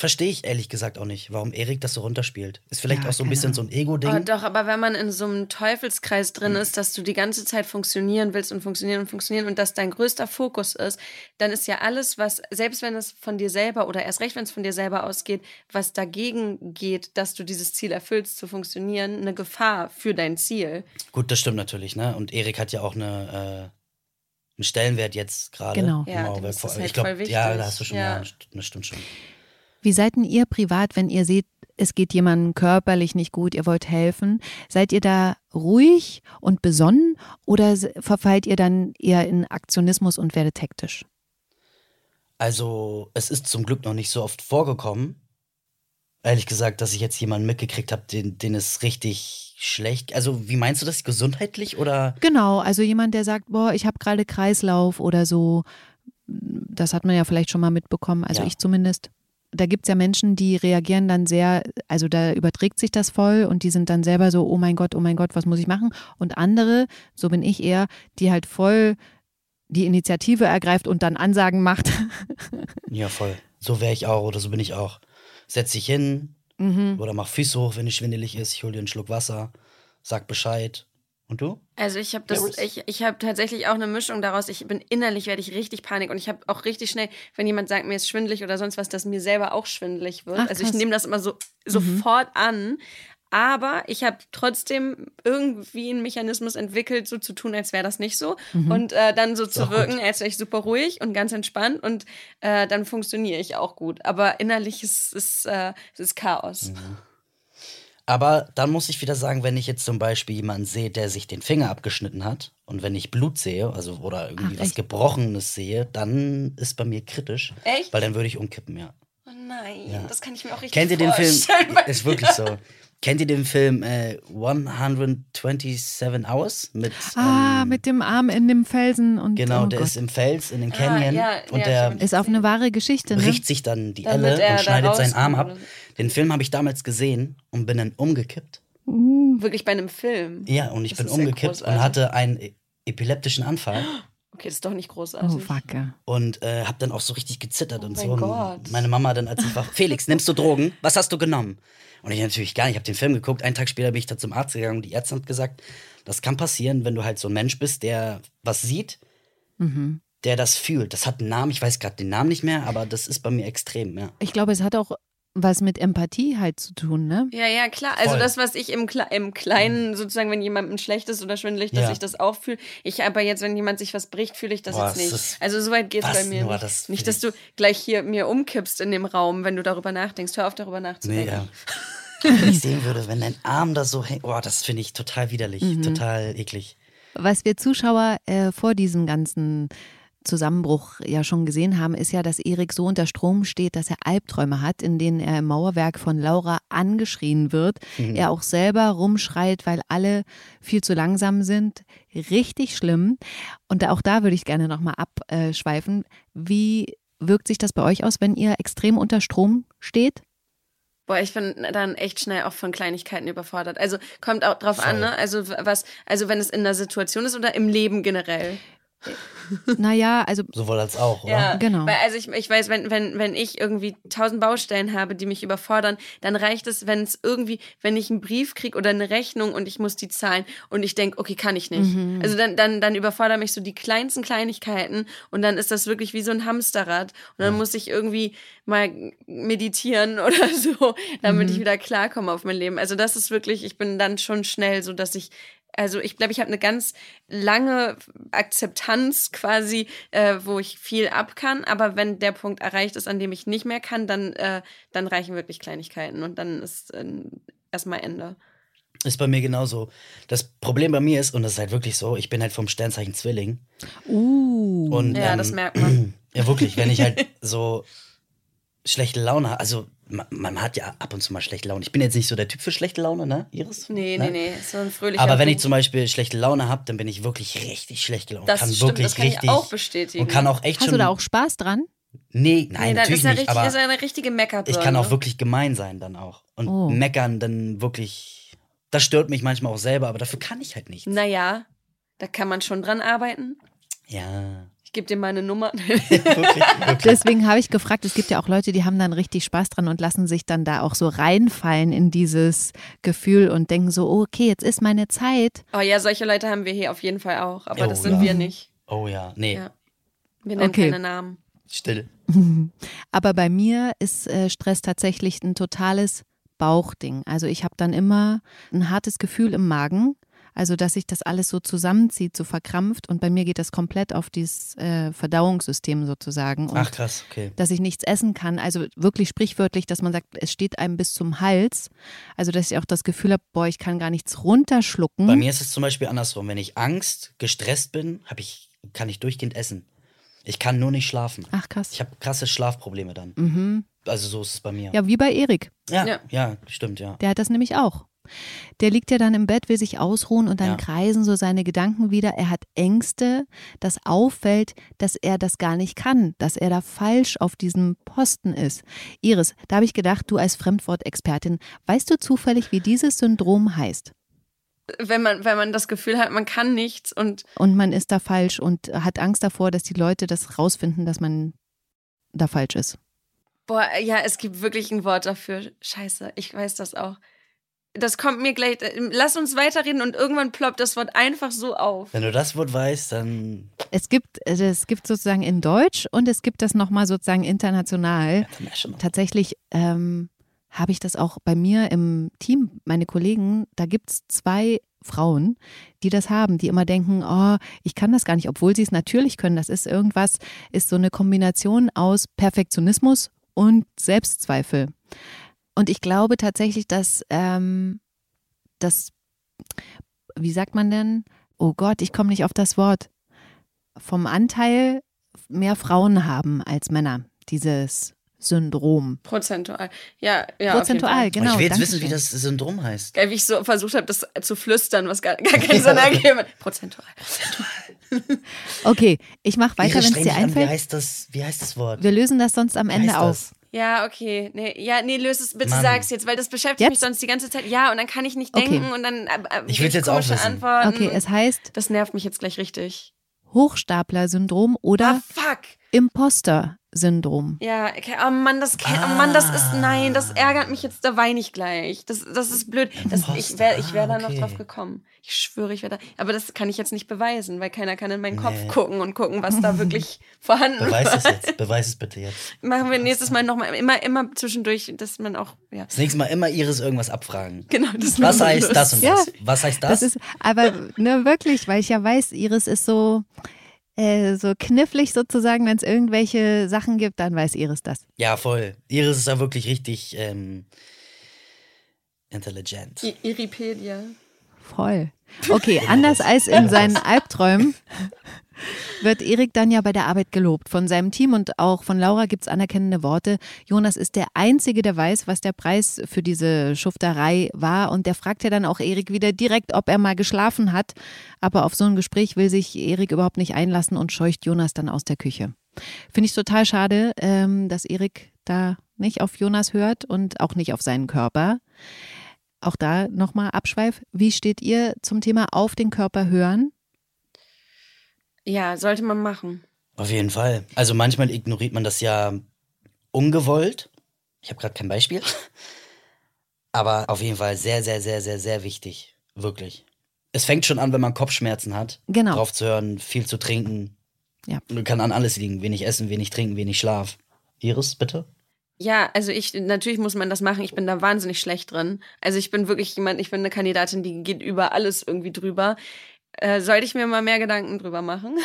Verstehe ich ehrlich gesagt auch nicht, warum Erik das so runterspielt. Ist vielleicht Ja, auch so ein bisschen so ein Ego-Ding. Oh, doch, aber wenn man in so einem Teufelskreis drin ist, dass du die ganze Zeit funktionieren willst und funktionieren und funktionieren und das dein größter Fokus ist, dann ist ja alles, was, selbst wenn es von dir selber oder erst recht, wenn es von dir selber ausgeht, was dagegen geht, dass du dieses Ziel erfüllst, zu funktionieren, eine Gefahr für dein Ziel. Gut, das stimmt natürlich, ne? Und Erik hat ja auch eine, äh, einen Stellenwert jetzt gerade. Genau. im Ja, Mauerwerk. ist das ich halt glaube, voll wichtig. ja, da hast du schon, Ja. ja, das stimmt schon. Wie seid denn ihr privat, wenn ihr seht, es geht jemandem körperlich nicht gut, ihr wollt helfen? Seid ihr da ruhig und besonnen oder verfallt ihr dann eher in Aktionismus und werdet hektisch? Also, es ist zum Glück noch nicht so oft vorgekommen. Ehrlich gesagt, dass ich jetzt jemanden mitgekriegt habe, den, den es richtig schlecht. Also, wie meinst du das? Gesundheitlich oder? Genau, also jemand, der sagt, boah, ich habe gerade Kreislauf oder so, das hat man ja vielleicht schon mal mitbekommen, also Ja. ich zumindest. Da gibt es ja Menschen, die reagieren dann sehr, also da überträgt sich das voll und die sind dann selber so, oh mein Gott, oh mein Gott, was muss ich machen? Und andere, so bin ich eher, die halt voll die Initiative ergreift und dann Ansagen macht. Ja, voll. So wäre ich auch oder so bin ich auch. Setz dich hin Mhm. oder mach Füße hoch, wenn es schwindelig ist. Ich hol dir einen Schluck Wasser, sag Bescheid. Und du? Also ich habe das, ich, ich habe tatsächlich auch eine Mischung daraus. Ich bin innerlich werde ich richtig Panik und ich habe auch richtig schnell, wenn jemand sagt, mir ist schwindelig oder sonst was, dass mir selber auch schwindelig wird. Ach, also ich nehme das immer so sofort an. Aber ich habe trotzdem irgendwie einen Mechanismus entwickelt, so zu tun, als wäre das nicht so. Und äh, dann so zu wirken, als wäre ich super ruhig und ganz entspannt. Und äh, dann funktioniere ich auch gut. Aber innerlich ist es äh, es ist Chaos. Aber dann muss ich wieder sagen, wenn ich jetzt zum Beispiel jemanden sehe, der sich den Finger abgeschnitten hat und wenn ich Blut sehe, also oder irgendwie Ach, was echt? Gebrochenes sehe, dann ist bei mir kritisch. Echt? Weil dann würde ich umkippen, ja. Oh nein, Ja. das kann ich mir auch richtig Kennt ihr den Film? Ist wirklich so. Kennt ihr den Film äh, 127 Hours mit Ah, ähm, mit dem Arm in dem Felsen und genau, oh der Gott. ist im Fels in den Canyon ja, und ja, der ist auf eine wahre Geschichte, ne? bricht sich dann die Damit Elle und schneidet seinen Arm ab. Den Film habe ich damals gesehen und bin dann umgekippt. Wirklich bei einem Film. Ja, und ich Das bin umgekippt und hatte einen e- epileptischen Anfall Okay, das ist doch nicht großartig. Oh, Wacke. und äh, habe dann auch so richtig gezittert und Oh mein so. Und Gott. meine Mama dann, als war, Felix, nimmst du Drogen? Was hast du genommen? Und ich natürlich gar nicht. Ich habe den Film geguckt. Einen Tag später bin ich da zum Arzt gegangen und die Ärztin hat gesagt, das kann passieren, wenn du halt so ein Mensch bist, der was sieht, Mhm. der das fühlt. Das hat einen Namen, ich weiß gerade den Namen nicht mehr, aber das ist bei mir extrem, ja. Ich glaube, es hat auch was mit Empathie halt zu tun, ne? Ja, ja, klar. Also Voll. das, was ich im, Kle im Kleinen sozusagen, wenn jemandem schlecht ist oder schwindelig, dass Ja. ich das auch fühle. Ich aber jetzt, wenn jemand sich was bricht, fühle ich das Boah, jetzt das nicht. ist- also soweit geht es bei mir Boah, nicht. das Nicht, dass du gleich hier mir umkippst in dem Raum, wenn du darüber nachdenkst. Hör auf, darüber Nee, nachzudenken. ja. Wenn ich sehen würde, wenn dein Arm da so hängt, oh, das finde ich total widerlich, Mhm. total eklig. Was wir Zuschauer äh, vor diesem ganzen Zusammenbruch ja schon gesehen haben, ist ja, dass Erik so unter Strom steht, dass er Albträume hat, in denen er im Mauerwerk von Laura angeschrien wird. Er auch selber rumschreit, weil alle viel zu langsam sind. Richtig schlimm. Und auch da würde ich gerne nochmal abschweifen. Wie wirkt sich das bei euch aus, wenn ihr extrem unter Strom steht? Boah, ich bin dann echt schnell auch von Kleinigkeiten überfordert. Also kommt auch drauf an, ne? Also was, also wenn es in der Situation ist oder im Leben generell. Naja, also Sowohl als auch, oder? Ja, Genau. Weil, also ich, ich weiß, wenn, wenn, wenn ich irgendwie tausend Baustellen habe, die mich überfordern, dann reicht es, wenn es irgendwie, wenn ich einen Brief kriege oder eine Rechnung und ich muss die zahlen und ich denke, okay, kann ich nicht. Mhm. Also dann, dann, dann überfordern mich so die kleinsten Kleinigkeiten und dann ist das wirklich wie so ein Hamsterrad und dann muss ich irgendwie mal meditieren oder so, damit Mhm. ich wieder klarkomme auf mein Leben. Also das ist wirklich, ich bin dann schon schnell so, dass ich also ich glaube, ich habe eine ganz lange Akzeptanz quasi, äh, wo ich viel ab kann. Aber wenn der Punkt erreicht ist, an dem ich nicht mehr kann, dann, äh, dann reichen wirklich Kleinigkeiten und dann ist äh, erstmal Ende. Ist bei mir genauso. Das Problem bei mir ist, und das ist halt wirklich so, ich bin halt vom Sternzeichen Zwilling. uh, Und, Ja, ähm, das merkt man. Ja, wirklich, wenn ich halt so schlechte Laune also man, man hat ja ab und zu mal schlechte Laune. Ich bin jetzt nicht so der Typ für schlechte Laune, ne, Iris? Nee, ne? nee, nee, so ein fröhlicher Aber wenn ich zum Beispiel schlechte Laune habe, dann bin ich wirklich richtig schlecht gelaunt. Das kann stimmt, wirklich das kann ich richtig auch bestätigen. Und kann auch echt hast schon. du da auch Spaß dran? Nee, Nee, nein, dann natürlich ist nicht. richtig, Aber ist eine richtige Meckerbirne. ich kann auch wirklich gemein sein dann auch. Und Oh. meckern dann wirklich. Das stört mich manchmal auch selber, aber dafür kann ich halt nichts. Naja, da kann man schon dran arbeiten. Ja. Ich gebe dir meine Nummer. wirklich, wirklich. Deswegen habe ich gefragt, es gibt ja auch Leute, die haben dann richtig Spaß dran und lassen sich dann da auch so reinfallen in dieses Gefühl und denken so, oh, okay, jetzt ist meine Zeit. oh ja, solche Leute haben wir hier auf jeden Fall auch. Aber Oh, das sind ja. wir nicht. Oh ja, nee, Ja. Wir nennen Okay. keine Namen. still. Aber bei mir ist äh, Stress tatsächlich ein totales Bauchding. Also ich habe dann immer ein hartes Gefühl im Magen. Also, dass sich das alles so zusammenzieht, so verkrampft. Und bei mir geht das komplett auf dieses äh, Verdauungssystem sozusagen. Und Ach krass, okay. dass ich nichts essen kann. Also wirklich sprichwörtlich, dass man sagt, es steht einem bis zum Hals. Also, dass ich auch das Gefühl habe, boah, ich kann gar nichts runterschlucken. Bei mir ist es zum Beispiel andersrum. Wenn ich Angst, gestresst bin, hab ich, kann ich durchgehend essen. Ich kann nur nicht schlafen. Ach, krass. Ich habe krasse Schlafprobleme dann. Mhm. Also so ist es bei mir. Ja, wie bei Erik. ja, Ja. ja, stimmt, ja. Der hat das nämlich auch. Der liegt ja dann im Bett, will sich ausruhen und dann Ja. kreisen so seine Gedanken wieder. Er hat Ängste, dass auffällt, dass er das gar nicht kann, dass er da falsch auf diesem Posten ist. Iris, da habe ich gedacht, du als Fremdwortexpertin, weißt du zufällig, wie dieses Syndrom heißt? Wenn man, wenn man das Gefühl hat, man kann nichts und Und man ist da falsch und hat Angst davor, dass die Leute das rausfinden, dass man da falsch ist. boah, ja, es gibt wirklich ein Wort dafür. Scheiße, ich weiß das auch. Das kommt mir gleich. äh, Lass uns weiterreden und irgendwann ploppt das Wort einfach so auf. Wenn du das Wort weißt, dann Es gibt, äh, es gibt sozusagen in Deutsch und es gibt das nochmal sozusagen international. international. Tatsächlich ähm, habe ich das auch bei mir im Team, meine Kollegen, da gibt es zwei Frauen, die das haben, die immer denken, oh, ich kann das gar nicht, obwohl sie es natürlich können. Das ist irgendwas, ist so eine Kombination aus Perfektionismus und Selbstzweifel. Und ich glaube tatsächlich, dass ähm, das, wie sagt man denn? Oh Gott, ich komme nicht auf das Wort. Vom Anteil mehr Frauen haben als Männer, dieses Syndrom. Prozentual. Ja, ja. Prozentual, auf jeden Fall. genau. ich will jetzt wissen, wie das Syndrom heißt. Geil, wie ich so versucht habe, das zu flüstern, was gar, gar keinen Sinn ergeben hat. Prozentual. Okay, ich mache weiter, wenn es dir dich an, Wie einfällt. heißt das, wie heißt das Wort? Wir lösen das sonst am Wie Ende auf. Ja, okay. Nee, ja, nee, löse es, bitte Mann. sag's jetzt, weil das beschäftigt Jetzt? mich sonst die ganze Zeit. Ja, und dann kann ich nicht Okay. denken und dann. Äh, äh, Ich geb will's jetzt auch wissen. Antworten. Okay, es heißt das nervt mich jetzt gleich richtig. Hochstapler-Syndrom oder Ah, fuck. Imposter-Syndrom. Ja, okay. oh Mann, das oh Mann, das ist nein, das ärgert mich jetzt, da weine ich gleich. Das, das ist blöd. Das, ich wäre ich wär da ah, noch okay. drauf gekommen. Ich schwöre, ich wäre da. Aber das kann ich jetzt nicht beweisen, weil keiner kann in meinen Kopf Nee. gucken und gucken, was da wirklich vorhanden Beweis es jetzt. Beweis es bitte jetzt. Machen wir nächstes Mal nochmal immer, immer zwischendurch, dass man auch, ja. Das nächste Mal immer Iris irgendwas abfragen. Genau, das Was heißt das und Ja. das? Was heißt das? Das ist, aber ne, wirklich, weil ich ja weiß, Iris ist so, äh, so knifflig sozusagen, wenn es irgendwelche Sachen gibt, dann weiß Iris das. ja, voll. Iris ist ja wirklich richtig ähm, intelligent. I Iripedia. Voll. Okay, anders als in seinen Albträumen wird Erik dann ja bei der Arbeit gelobt. Von seinem Team und auch von Laura gibt es anerkennende Worte. Jonas ist der Einzige, der weiß, was der Preis für diese Schufterei war. Und der fragt ja dann auch Erik wieder direkt, ob er mal geschlafen hat. Aber auf so ein Gespräch will sich Erik überhaupt nicht einlassen und scheucht Jonas dann aus der Küche. Finde ich total schade, ähm, dass Erik da nicht auf Jonas hört und auch nicht auf seinen Körper. Auch da nochmal Abschweif. Wie steht ihr zum Thema auf den Körper hören? Ja, sollte man machen. Auf jeden Fall. Also manchmal ignoriert man das ja ungewollt. Ich habe gerade kein Beispiel. Aber auf jeden Fall sehr, sehr, sehr, sehr, sehr wichtig. Wirklich. Es fängt schon an, wenn man Kopfschmerzen hat. Genau. Drauf zu hören, viel zu trinken. Ja. Kann an alles liegen. Wenig essen, wenig trinken, wenig Schlaf. Iris, bitte? Ja, also ich, natürlich muss man das machen. Ich bin da wahnsinnig schlecht drin. Also ich bin wirklich jemand, ich bin eine Kandidatin, die geht über alles irgendwie drüber. Äh, sollte ich mir mal mehr Gedanken drüber machen?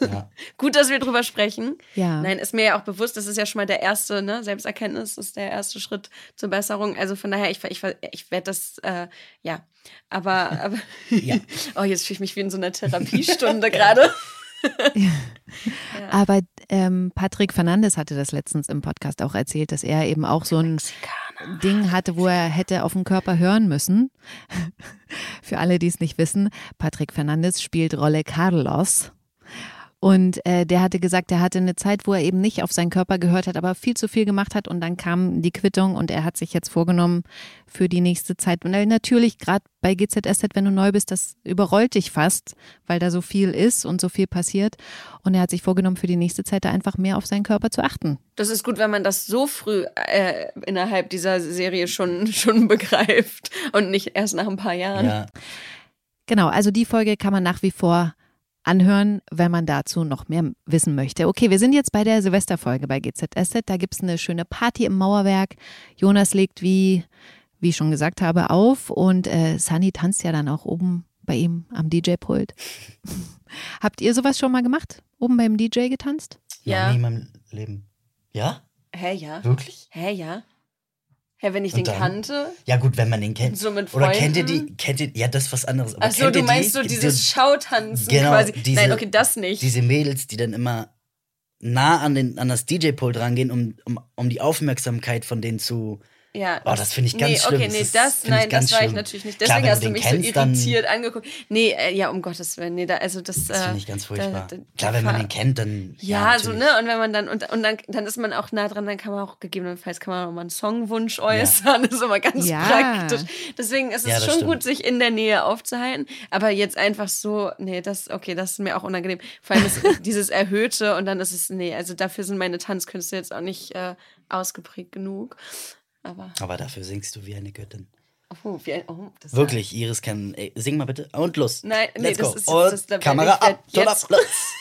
Ja. Gut, dass wir drüber sprechen. Ja. Nein, ist mir ja auch bewusst, das ist ja schon mal der erste, ne? Selbsterkenntnis ist der erste Schritt zur Besserung. Also von daher, ich, ich, ich werde das, äh, ja. Aber, aber Ja. oh, jetzt fühle ich mich wie in so einer Therapiestunde gerade. Aber ähm, Patrick Fernandes hatte das letztens im Podcast auch erzählt, dass er eben auch so ein Ding hatte, wo er hätte auf den Körper hören müssen. Für alle, die es nicht wissen, Patrick Fernandes spielt Rolle Carlos. Und äh, der hatte gesagt, er hatte eine Zeit, wo er eben nicht auf seinen Körper gehört hat, aber viel zu viel gemacht hat. Und dann kam die Quittung und er hat sich jetzt vorgenommen für die nächste Zeit. Und natürlich, gerade bei GZSZ, wenn du neu bist, das überrollt dich fast, weil da so viel ist und so viel passiert. Und er hat sich vorgenommen, für die nächste Zeit da einfach mehr auf seinen Körper zu achten. Das ist gut, wenn man das so früh äh, innerhalb dieser Serie schon, schon begreift und nicht erst nach ein paar Jahren. Ja. Genau, also die Folge kann man nach wie vor anhören, wenn man dazu noch mehr wissen möchte. Okay, wir sind jetzt bei der Silvesterfolge bei GZSZ. Da gibt es eine schöne Party im Mauerwerk. Jonas legt, wie, wie ich schon gesagt habe, auf und äh, Sunny tanzt ja dann auch oben bei ihm am DJ-Pult. Habt ihr sowas schon mal gemacht? Oben beim DJ getanzt? Ja. Noch nie in meinem Leben. Ja? Hä, ja? Wirklich? Hä, ja? Hä, wenn ich Und den dann? kannte? Ja, gut, wenn man den kennt. So mit Oder kennt ihr die? Kennt ihr, ja, das ist was anderes. aber Achso, du meinst die, so dieses die- Schautanzen Genau, quasi. diese- Nein, okay, das nicht. Diese Mädels, die dann immer nah an, den, an das DJ-Pult rangehen, um, um, um die Aufmerksamkeit von denen zu. Ja. Oh, das finde ich ganz nee, schlimm. Okay, nee, Das das, ich nein, das war ich schlimm. natürlich nicht. Klar, Deswegen wenn hast du mich kennst, so dann- irritiert angeguckt. Nee, äh, ja, um Gottes Willen, nee, da, also das. Das äh, finde ich ganz furchtbar. Da, da, Klar, wenn man den kennt, dann. Ja, so, natürlich. ne? Und wenn man dann, und, und dann, dann ist man auch nah dran, dann kann man auch gegebenenfalls kann man auch mal einen Songwunsch äußern. Das ist immer ganz Ja. praktisch. Deswegen ist es Ja, schon stimmt. gut, sich in der Nähe aufzuhalten. Aber jetzt einfach so, nee, das, okay, das ist mir auch unangenehm. Vor allem ist dieses Erhöhte und dann ist es, nee, also dafür sind meine Tanzkünste jetzt auch nicht äh, ausgeprägt genug. Aber, Aber dafür singst du wie eine Göttin. oh, wie ein, oh, das Wirklich, Iris kann. Ey, sing mal bitte. Und los. Nein, nee, Let's das go. ist jetzt- Und das- da- Kamera ab. Jetzt- Los.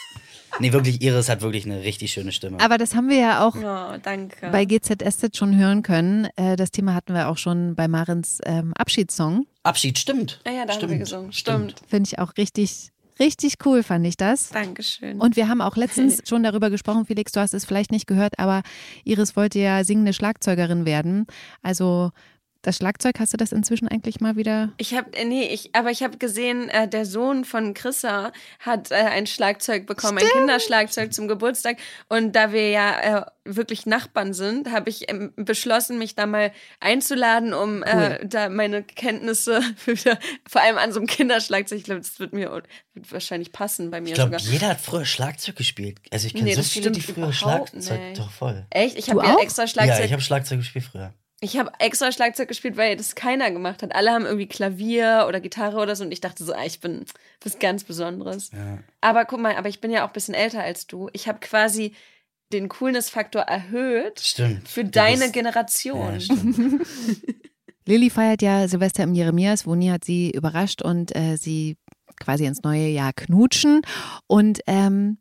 Nee, wirklich, Iris hat wirklich eine richtig schöne Stimme. Aber das haben wir ja auch Oh, danke. bei GZSZ schon hören können. Äh, das Thema hatten wir auch schon bei Marins ähm, Abschiedssong. Abschied, stimmt. ah ja, da stimmt. haben wir gesungen. Stimmt. Finde ich auch richtig, Richtig cool fand ich das. Dankeschön. Und wir haben auch letztens schon darüber gesprochen, Felix, du hast es vielleicht nicht gehört, aber Iris wollte ja singende Schlagzeugerin werden. Also das Schlagzeug, hast du das inzwischen eigentlich mal wieder? Ich habe, nee, ich, aber ich habe gesehen, äh, der Sohn von Chrissa hat äh, ein Schlagzeug bekommen, Stimmt. ein Kinderschlagzeug zum Geburtstag. Und da wir ja äh, wirklich Nachbarn sind, habe ich ähm, beschlossen, mich da mal einzuladen, um äh, cool. da meine Kenntnisse für, vor allem an so einem Kinderschlagzeug, ich glaube, das wird mir wird wahrscheinlich passen bei mir ich glaub, Jeder hat früher Schlagzeug gespielt. Also ich kenne nee, so viele, die früher Schlagzeug, nee. doch voll. Echt? Ich habe ja extra Schlagzeug. Ja, ich habe Schlagzeug gespielt früher. Ich habe extra Schlagzeug gespielt, weil das keiner gemacht hat. Alle haben irgendwie Klavier oder Gitarre oder so und ich dachte so, ah, ich bin was ganz Besonderes. Ja. Aber guck mal, aber ich bin ja auch ein bisschen älter als du. Ich habe quasi den Coolness-Faktor erhöht stimmt. für deine bist, Generation. Ja, Lilly feiert ja Silvester im Jeremias. Woni hat sie überrascht und äh, sie quasi ins neue Jahr knutschen. Und ähm,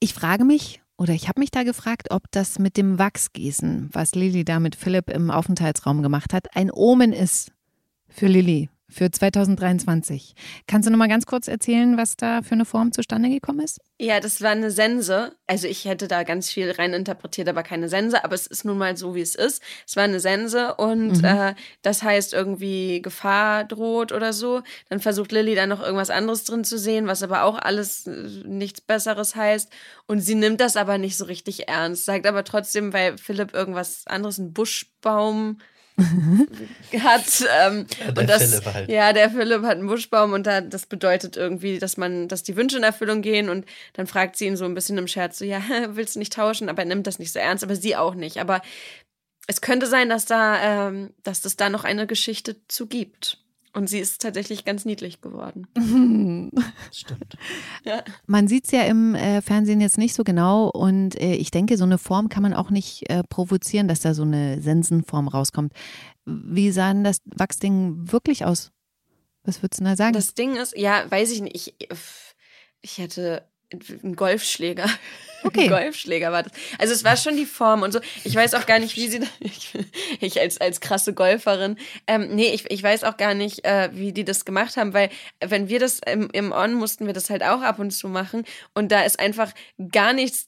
ich frage mich, oder ich habe mich da gefragt, ob das mit dem Wachsgießen, was Lilly da mit Philipp im Aufenthaltsraum gemacht hat, ein Omen ist für Lilly für 2023. Kannst du noch mal ganz kurz erzählen, was da für eine Form zustande gekommen ist? Ja, das war eine Sense. Also ich hätte da ganz viel rein interpretiert, aber keine Sense. Aber es ist nun mal so, wie es ist. Es war eine Sense und mhm. äh, das heißt irgendwie Gefahr droht oder so. Dann versucht Lilly da noch irgendwas anderes drin zu sehen, was aber auch alles äh, nichts Besseres heißt. Und sie nimmt das aber nicht so richtig ernst. Sagt aber trotzdem, weil Philipp irgendwas anderes, ein Buschbaum hat. Ähm, ja, der und das, Philipp halt. Ja, der Philipp hat einen Buschbaum und da, das bedeutet irgendwie, dass man, dass die Wünsche in Erfüllung gehen und dann fragt sie ihn so ein bisschen im Scherz so, ja, willst du nicht tauschen? Aber er nimmt das nicht so ernst, aber sie auch nicht. Aber es könnte sein, dass da, ähm, dass es da noch eine Geschichte zu gibt. Und sie ist tatsächlich ganz niedlich geworden. Stimmt. Ja. Man sieht es ja im äh, Fernsehen jetzt nicht so genau und äh, ich denke, so eine Form kann man auch nicht äh, provozieren, dass da so eine Sensenform rauskommt. Wie sah denn das Wachsding wirklich aus? Was würdest du da sagen? Das Ding ist, ja, weiß ich nicht. Ich, ich hätte einen Golfschläger. Okay. Golfschläger war das. Also es war schon die Form und so. Ich weiß auch gar nicht, wie sie, ich, ich als, als krasse Golferin, ähm, nee, ich, ich weiß auch gar nicht, äh, wie die das gemacht haben, weil wenn wir das im, im On mussten wir das halt auch ab und zu machen und da ist einfach gar nichts,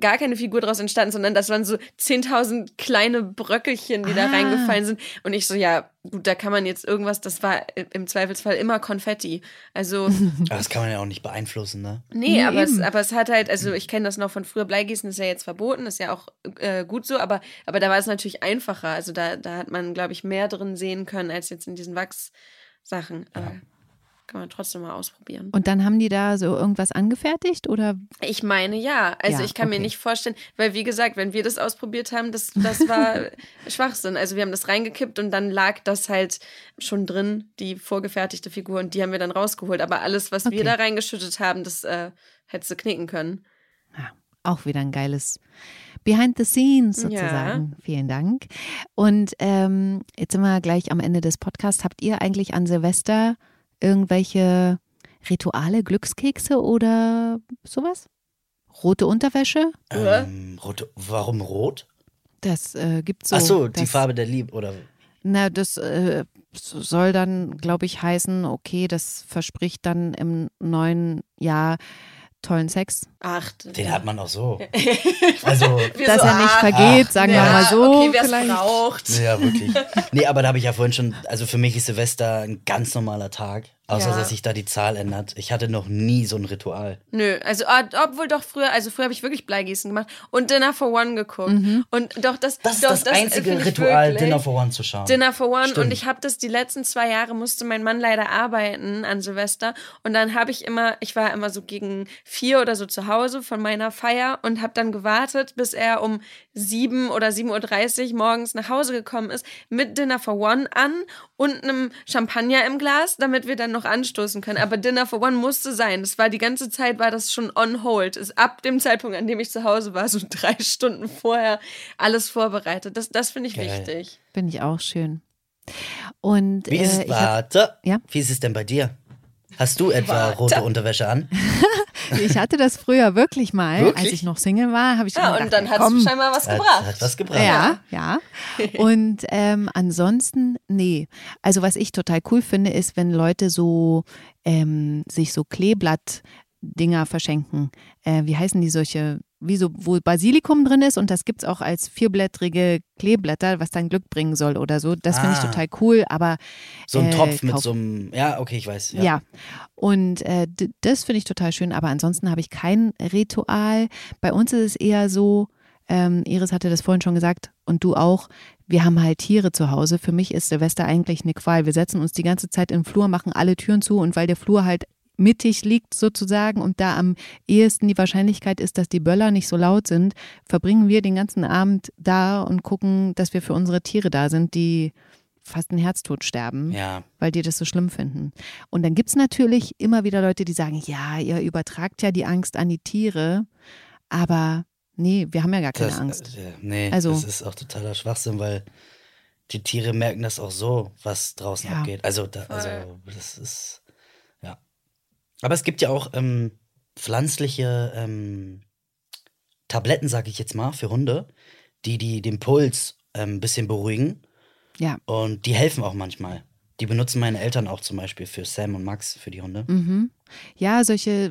gar keine Figur draus entstanden, sondern das waren so 10.000 kleine Bröckelchen, die ah. da reingefallen sind und ich so, ja, gut, da kann man jetzt irgendwas, das war im Zweifelsfall immer Konfetti. Also. Aber das kann man ja auch nicht beeinflussen, ne? Nee, nee aber, es, aber es hat halt, also ich kenne das noch von früher, Bleigießen ist ja jetzt verboten, ist ja auch äh, gut so, aber, aber da war es natürlich einfacher. Also da, da hat man, glaube ich, mehr drin sehen können als jetzt in diesen Wachssachen. Ja. Äh, kann man trotzdem mal ausprobieren. Und dann haben die da so irgendwas angefertigt oder? Ich meine ja. Also ja, ich kann okay. mir nicht vorstellen, weil wie gesagt, wenn wir das ausprobiert haben, das, das war Schwachsinn. Also wir haben das reingekippt und dann lag das halt schon drin, die vorgefertigte Figur und die haben wir dann rausgeholt. Aber alles, was okay. wir da reingeschüttet haben, das äh, hättest du knicken können. Auch wieder ein geiles Behind the Scenes sozusagen. Ja. Vielen Dank. Und ähm, jetzt sind wir gleich am Ende des Podcasts. Habt ihr eigentlich an Silvester irgendwelche Rituale, Glückskekse oder sowas? Rote Unterwäsche? Ähm, rote, warum rot? Das äh, gibt so. Ach so, die Farbe der Liebe, oder? Na, das äh, soll dann, glaube ich, heißen, okay, das verspricht dann im neuen Jahr tollen Sex. Ach, den hat man auch so. also, dass so, er nicht vergeht, ach, sagen ja, wir mal so. Okay, wer es braucht. Ja, wirklich. Nee, aber da habe ich ja vorhin schon, also für mich ist Silvester ein ganz normaler Tag. Außer, ja. dass sich da die Zahl ändert. Ich hatte noch nie so ein Ritual. Nö, also ah, obwohl doch früher, also früher habe ich wirklich Bleigießen gemacht und Dinner for One geguckt. Mhm. Und doch das, das ist doch, das, das einzige Ritual, Dinner for One zu schauen. Dinner for One Stimmt. und ich habe das die letzten zwei Jahre musste mein Mann leider arbeiten an Silvester und dann habe ich immer, ich war immer so gegen vier oder so zu Hause von meiner Feier und habe dann gewartet, bis er um sieben oder 7.30 Uhr morgens nach Hause gekommen ist mit Dinner for One an und einem Champagner im Glas, damit wir dann noch anstoßen können. Aber Dinner for One musste sein. Das war die ganze Zeit, war das schon on hold. Ist ab dem Zeitpunkt, an dem ich zu Hause war, so drei Stunden vorher alles vorbereitet. Das, das finde ich Geil. wichtig. Finde ich auch schön. Und wie ist, äh, warte, hab, ja? wie ist es denn bei dir? Hast du etwa warte. rote Unterwäsche an? Ich hatte das früher wirklich mal, Wirklich? als ich noch Single war, habe ich Ja, immer und gedacht, dann hat es scheinbar was Hat, gebracht. hat was gebracht. Ja, ja. Und ähm, ansonsten, nee. Also was ich total cool finde, ist, wenn Leute so ähm, sich so Kleeblatt-Dinger verschenken. Äh, wie heißen die solche? Wie so, wo Basilikum drin ist und das gibt es auch als vierblättrige Kleeblätter, was dann Glück bringen soll oder so. Das finde ich Ah. total cool, aber So ein äh, Topf mit kauf- so einem. Ja, okay, ich weiß. ja. Und äh, das finde ich total schön, aber ansonsten habe ich kein Ritual. Bei uns ist es eher so, ähm, Iris hatte das vorhin schon gesagt und du auch, wir haben halt Tiere zu Hause. Für mich ist Silvester eigentlich eine Qual. Wir setzen uns die ganze Zeit im Flur, machen alle Türen zu und weil der Flur halt mittig liegt sozusagen und da am ehesten die Wahrscheinlichkeit ist, dass die Böller nicht so laut sind, verbringen wir den ganzen Abend da und gucken, dass wir für unsere Tiere da sind, die fast einen Herztod sterben Ja. weil die das so schlimm finden. Und dann gibt es natürlich immer wieder Leute, die sagen, ja, ihr übertragt ja die Angst an die Tiere, aber nee, wir haben ja gar keine Das, Angst. Äh, nee, Also- das ist auch totaler Schwachsinn, weil die Tiere merken das auch so, was draußen Ja. abgeht. Also, da, also das ist. Aber es gibt ja auch ähm, pflanzliche ähm, Tabletten, sag ich jetzt mal, für Hunde, die, die den Puls ein ähm, bisschen beruhigen. Ja. Und die helfen auch manchmal. Die benutzen meine Eltern auch zum Beispiel für Sam und Max, für die Hunde. Mhm. Ja, solche,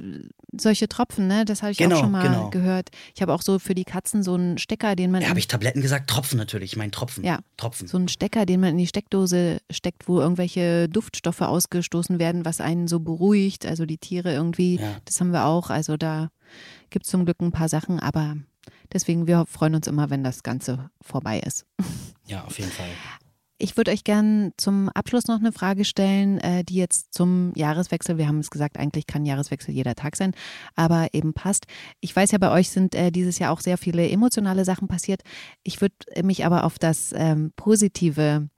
solche Tropfen, ne? Das habe ich Genau, auch schon mal genau. gehört. Ich habe auch so für die Katzen so einen Stecker, den man Ja, habe ich Tabletten gesagt? Tropfen natürlich. Ich meine Tropfen. Ja. Tropfen. so einen Stecker, den man in die Steckdose steckt, wo irgendwelche Duftstoffe ausgestoßen werden, was einen so beruhigt. Also die Tiere irgendwie, Ja. das haben wir auch. Also da gibt es zum Glück ein paar Sachen, aber deswegen, wir freuen uns immer, wenn das Ganze vorbei ist. Ja, auf jeden Fall. Ich würde euch gern zum Abschluss noch eine Frage stellen, äh, die jetzt zum Jahreswechsel, wir haben es gesagt, eigentlich kann Jahreswechsel jeder Tag sein, aber eben passt. Ich weiß ja, bei euch sind äh, dieses Jahr auch sehr viele emotionale Sachen passiert. Ich würde mich aber auf das ähm, Positive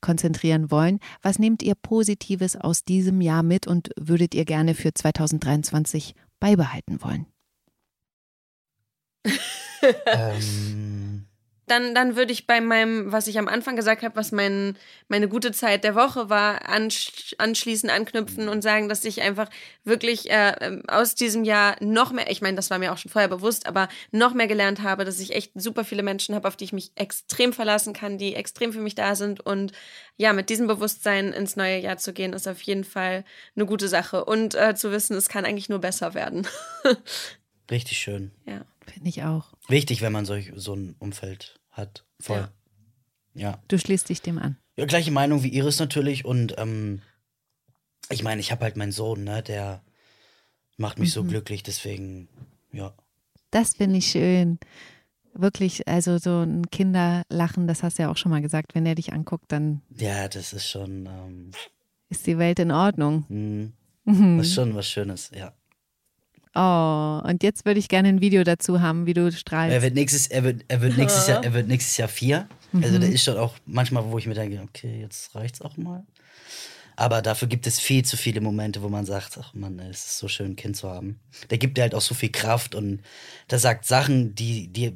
konzentrieren wollen. Was nehmt ihr Positives aus diesem Jahr mit und würdet ihr gerne für 2023 beibehalten wollen? ähm, Dann, dann würde ich bei meinem, was ich am Anfang gesagt habe, was mein, meine gute Zeit der Woche war, ansch anschließen, anknüpfen und sagen, dass ich einfach wirklich äh, ähm, aus diesem Jahr noch mehr, ich meine, das war mir auch schon vorher bewusst, aber noch mehr gelernt habe, dass ich echt super viele Menschen habe, auf die ich mich extrem verlassen kann, die extrem für mich da sind. Und ja, mit diesem Bewusstsein ins neue Jahr zu gehen, ist auf jeden Fall eine gute Sache. Und äh, zu wissen, es kann eigentlich nur besser werden. richtig schön. ja. Finde ich auch. Wichtig, wenn man solch, so ein Umfeld hat. Voll. Ja. Du schließt dich dem an. ja. gleiche Meinung wie Iris natürlich. Und ähm, ich meine, ich habe halt meinen Sohn, ne, der macht mich Mhm. so glücklich, deswegen, ja. Das finde ich schön. Wirklich, also so ein Kinderlachen, das hast du ja auch schon mal gesagt. Wenn er dich anguckt, dann Ja, das ist schon, ähm, ist die Welt in Ordnung. hm, Mhm. das ist schon was Schönes, ja. Oh, und jetzt würde ich gerne ein Video dazu haben, wie du Er strahlst. wird nächstes, er wird, er wird nächstes Jahr, er wird nächstes Jahr vier. Also Mhm. der ist schon auch manchmal, wo ich mir denke, okay, jetzt reicht's auch mal. Aber dafür gibt es viel zu viele Momente, wo man sagt, ach Mann, ey, es ist so schön, ein Kind zu haben. Der gibt dir halt auch so viel Kraft und der sagt Sachen, die, die,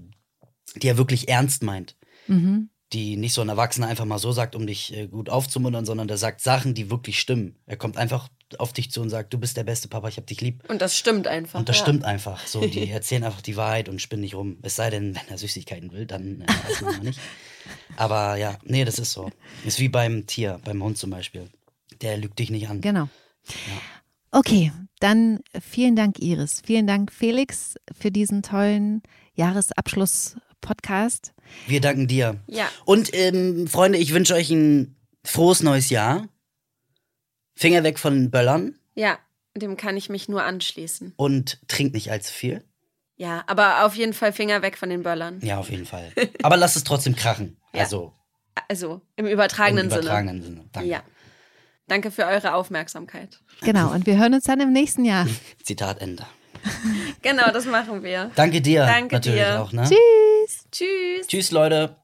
die er wirklich ernst meint. Mhm. Die nicht so ein Erwachsener einfach mal so sagt, um dich äh, gut aufzumuntern, sondern der sagt Sachen, die wirklich stimmen. Er kommt einfach auf dich zu und sagt, du bist der beste Papa, ich hab dich lieb. Und das stimmt einfach. Und das ja. stimmt einfach. So, die erzählen einfach die Wahrheit und spinnen nicht rum. Es sei denn, wenn er Süßigkeiten will, dann äh, weiß man nicht. Aber ja, nee, das ist so. Ist wie beim Tier, beim Hund zum Beispiel. Der lügt dich nicht an. Genau. Okay, dann vielen Dank, Iris. Vielen Dank, Felix, für diesen tollen Jahresabschluss-Podcast. Wir danken dir. Ja. Und ähm, Freunde, ich wünsche euch ein frohes neues Jahr. Finger weg von Böllern Ja, dem kann ich mich nur anschließen. und trinkt nicht allzu viel. Ja, aber auf jeden Fall Finger weg von den Böllern. Ja, auf jeden Fall. Aber lasst es trotzdem krachen. Ja. Also Also im im übertragenen, übertragenen Sinne. Sinne. Danke. Ja. Danke für eure Aufmerksamkeit. Genau, und wir hören uns dann im nächsten Jahr. Zitat Ende. Genau, das machen wir. Danke dir. Danke natürlich dir. auch, ne? Tschüss. Tschüss. Tschüss, Leute.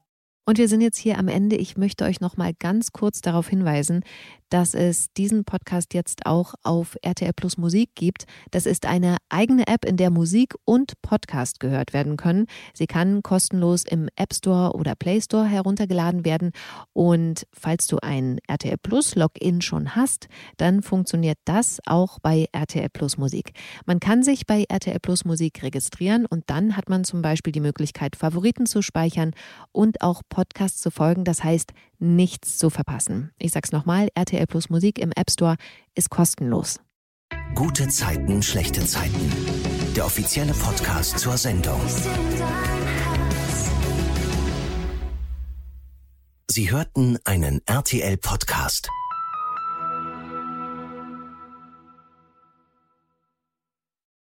Und wir sind jetzt hier am Ende. Ich möchte euch noch mal ganz kurz darauf hinweisen, dass es diesen Podcast jetzt auch auf RTL Plus Musik gibt. Das ist eine eigene App, in der Musik und Podcast gehört werden können. Sie kann kostenlos im App Store oder Play Store heruntergeladen werden. Und falls du ein RTL Plus Login schon hast, dann funktioniert das auch bei RTL Plus Musik. Man kann sich bei RTL Plus Musik registrieren und dann hat man zum Beispiel die Möglichkeit, Favoriten zu speichern und auch Podcasts zu folgen. Das heißt, nichts zu verpassen. Ich sag's nochmal, RTL Plus Musik im App Store ist kostenlos. Gute Zeiten, schlechte Zeiten. Der offizielle Podcast zur Sendung. Sie hörten einen RTL Podcast.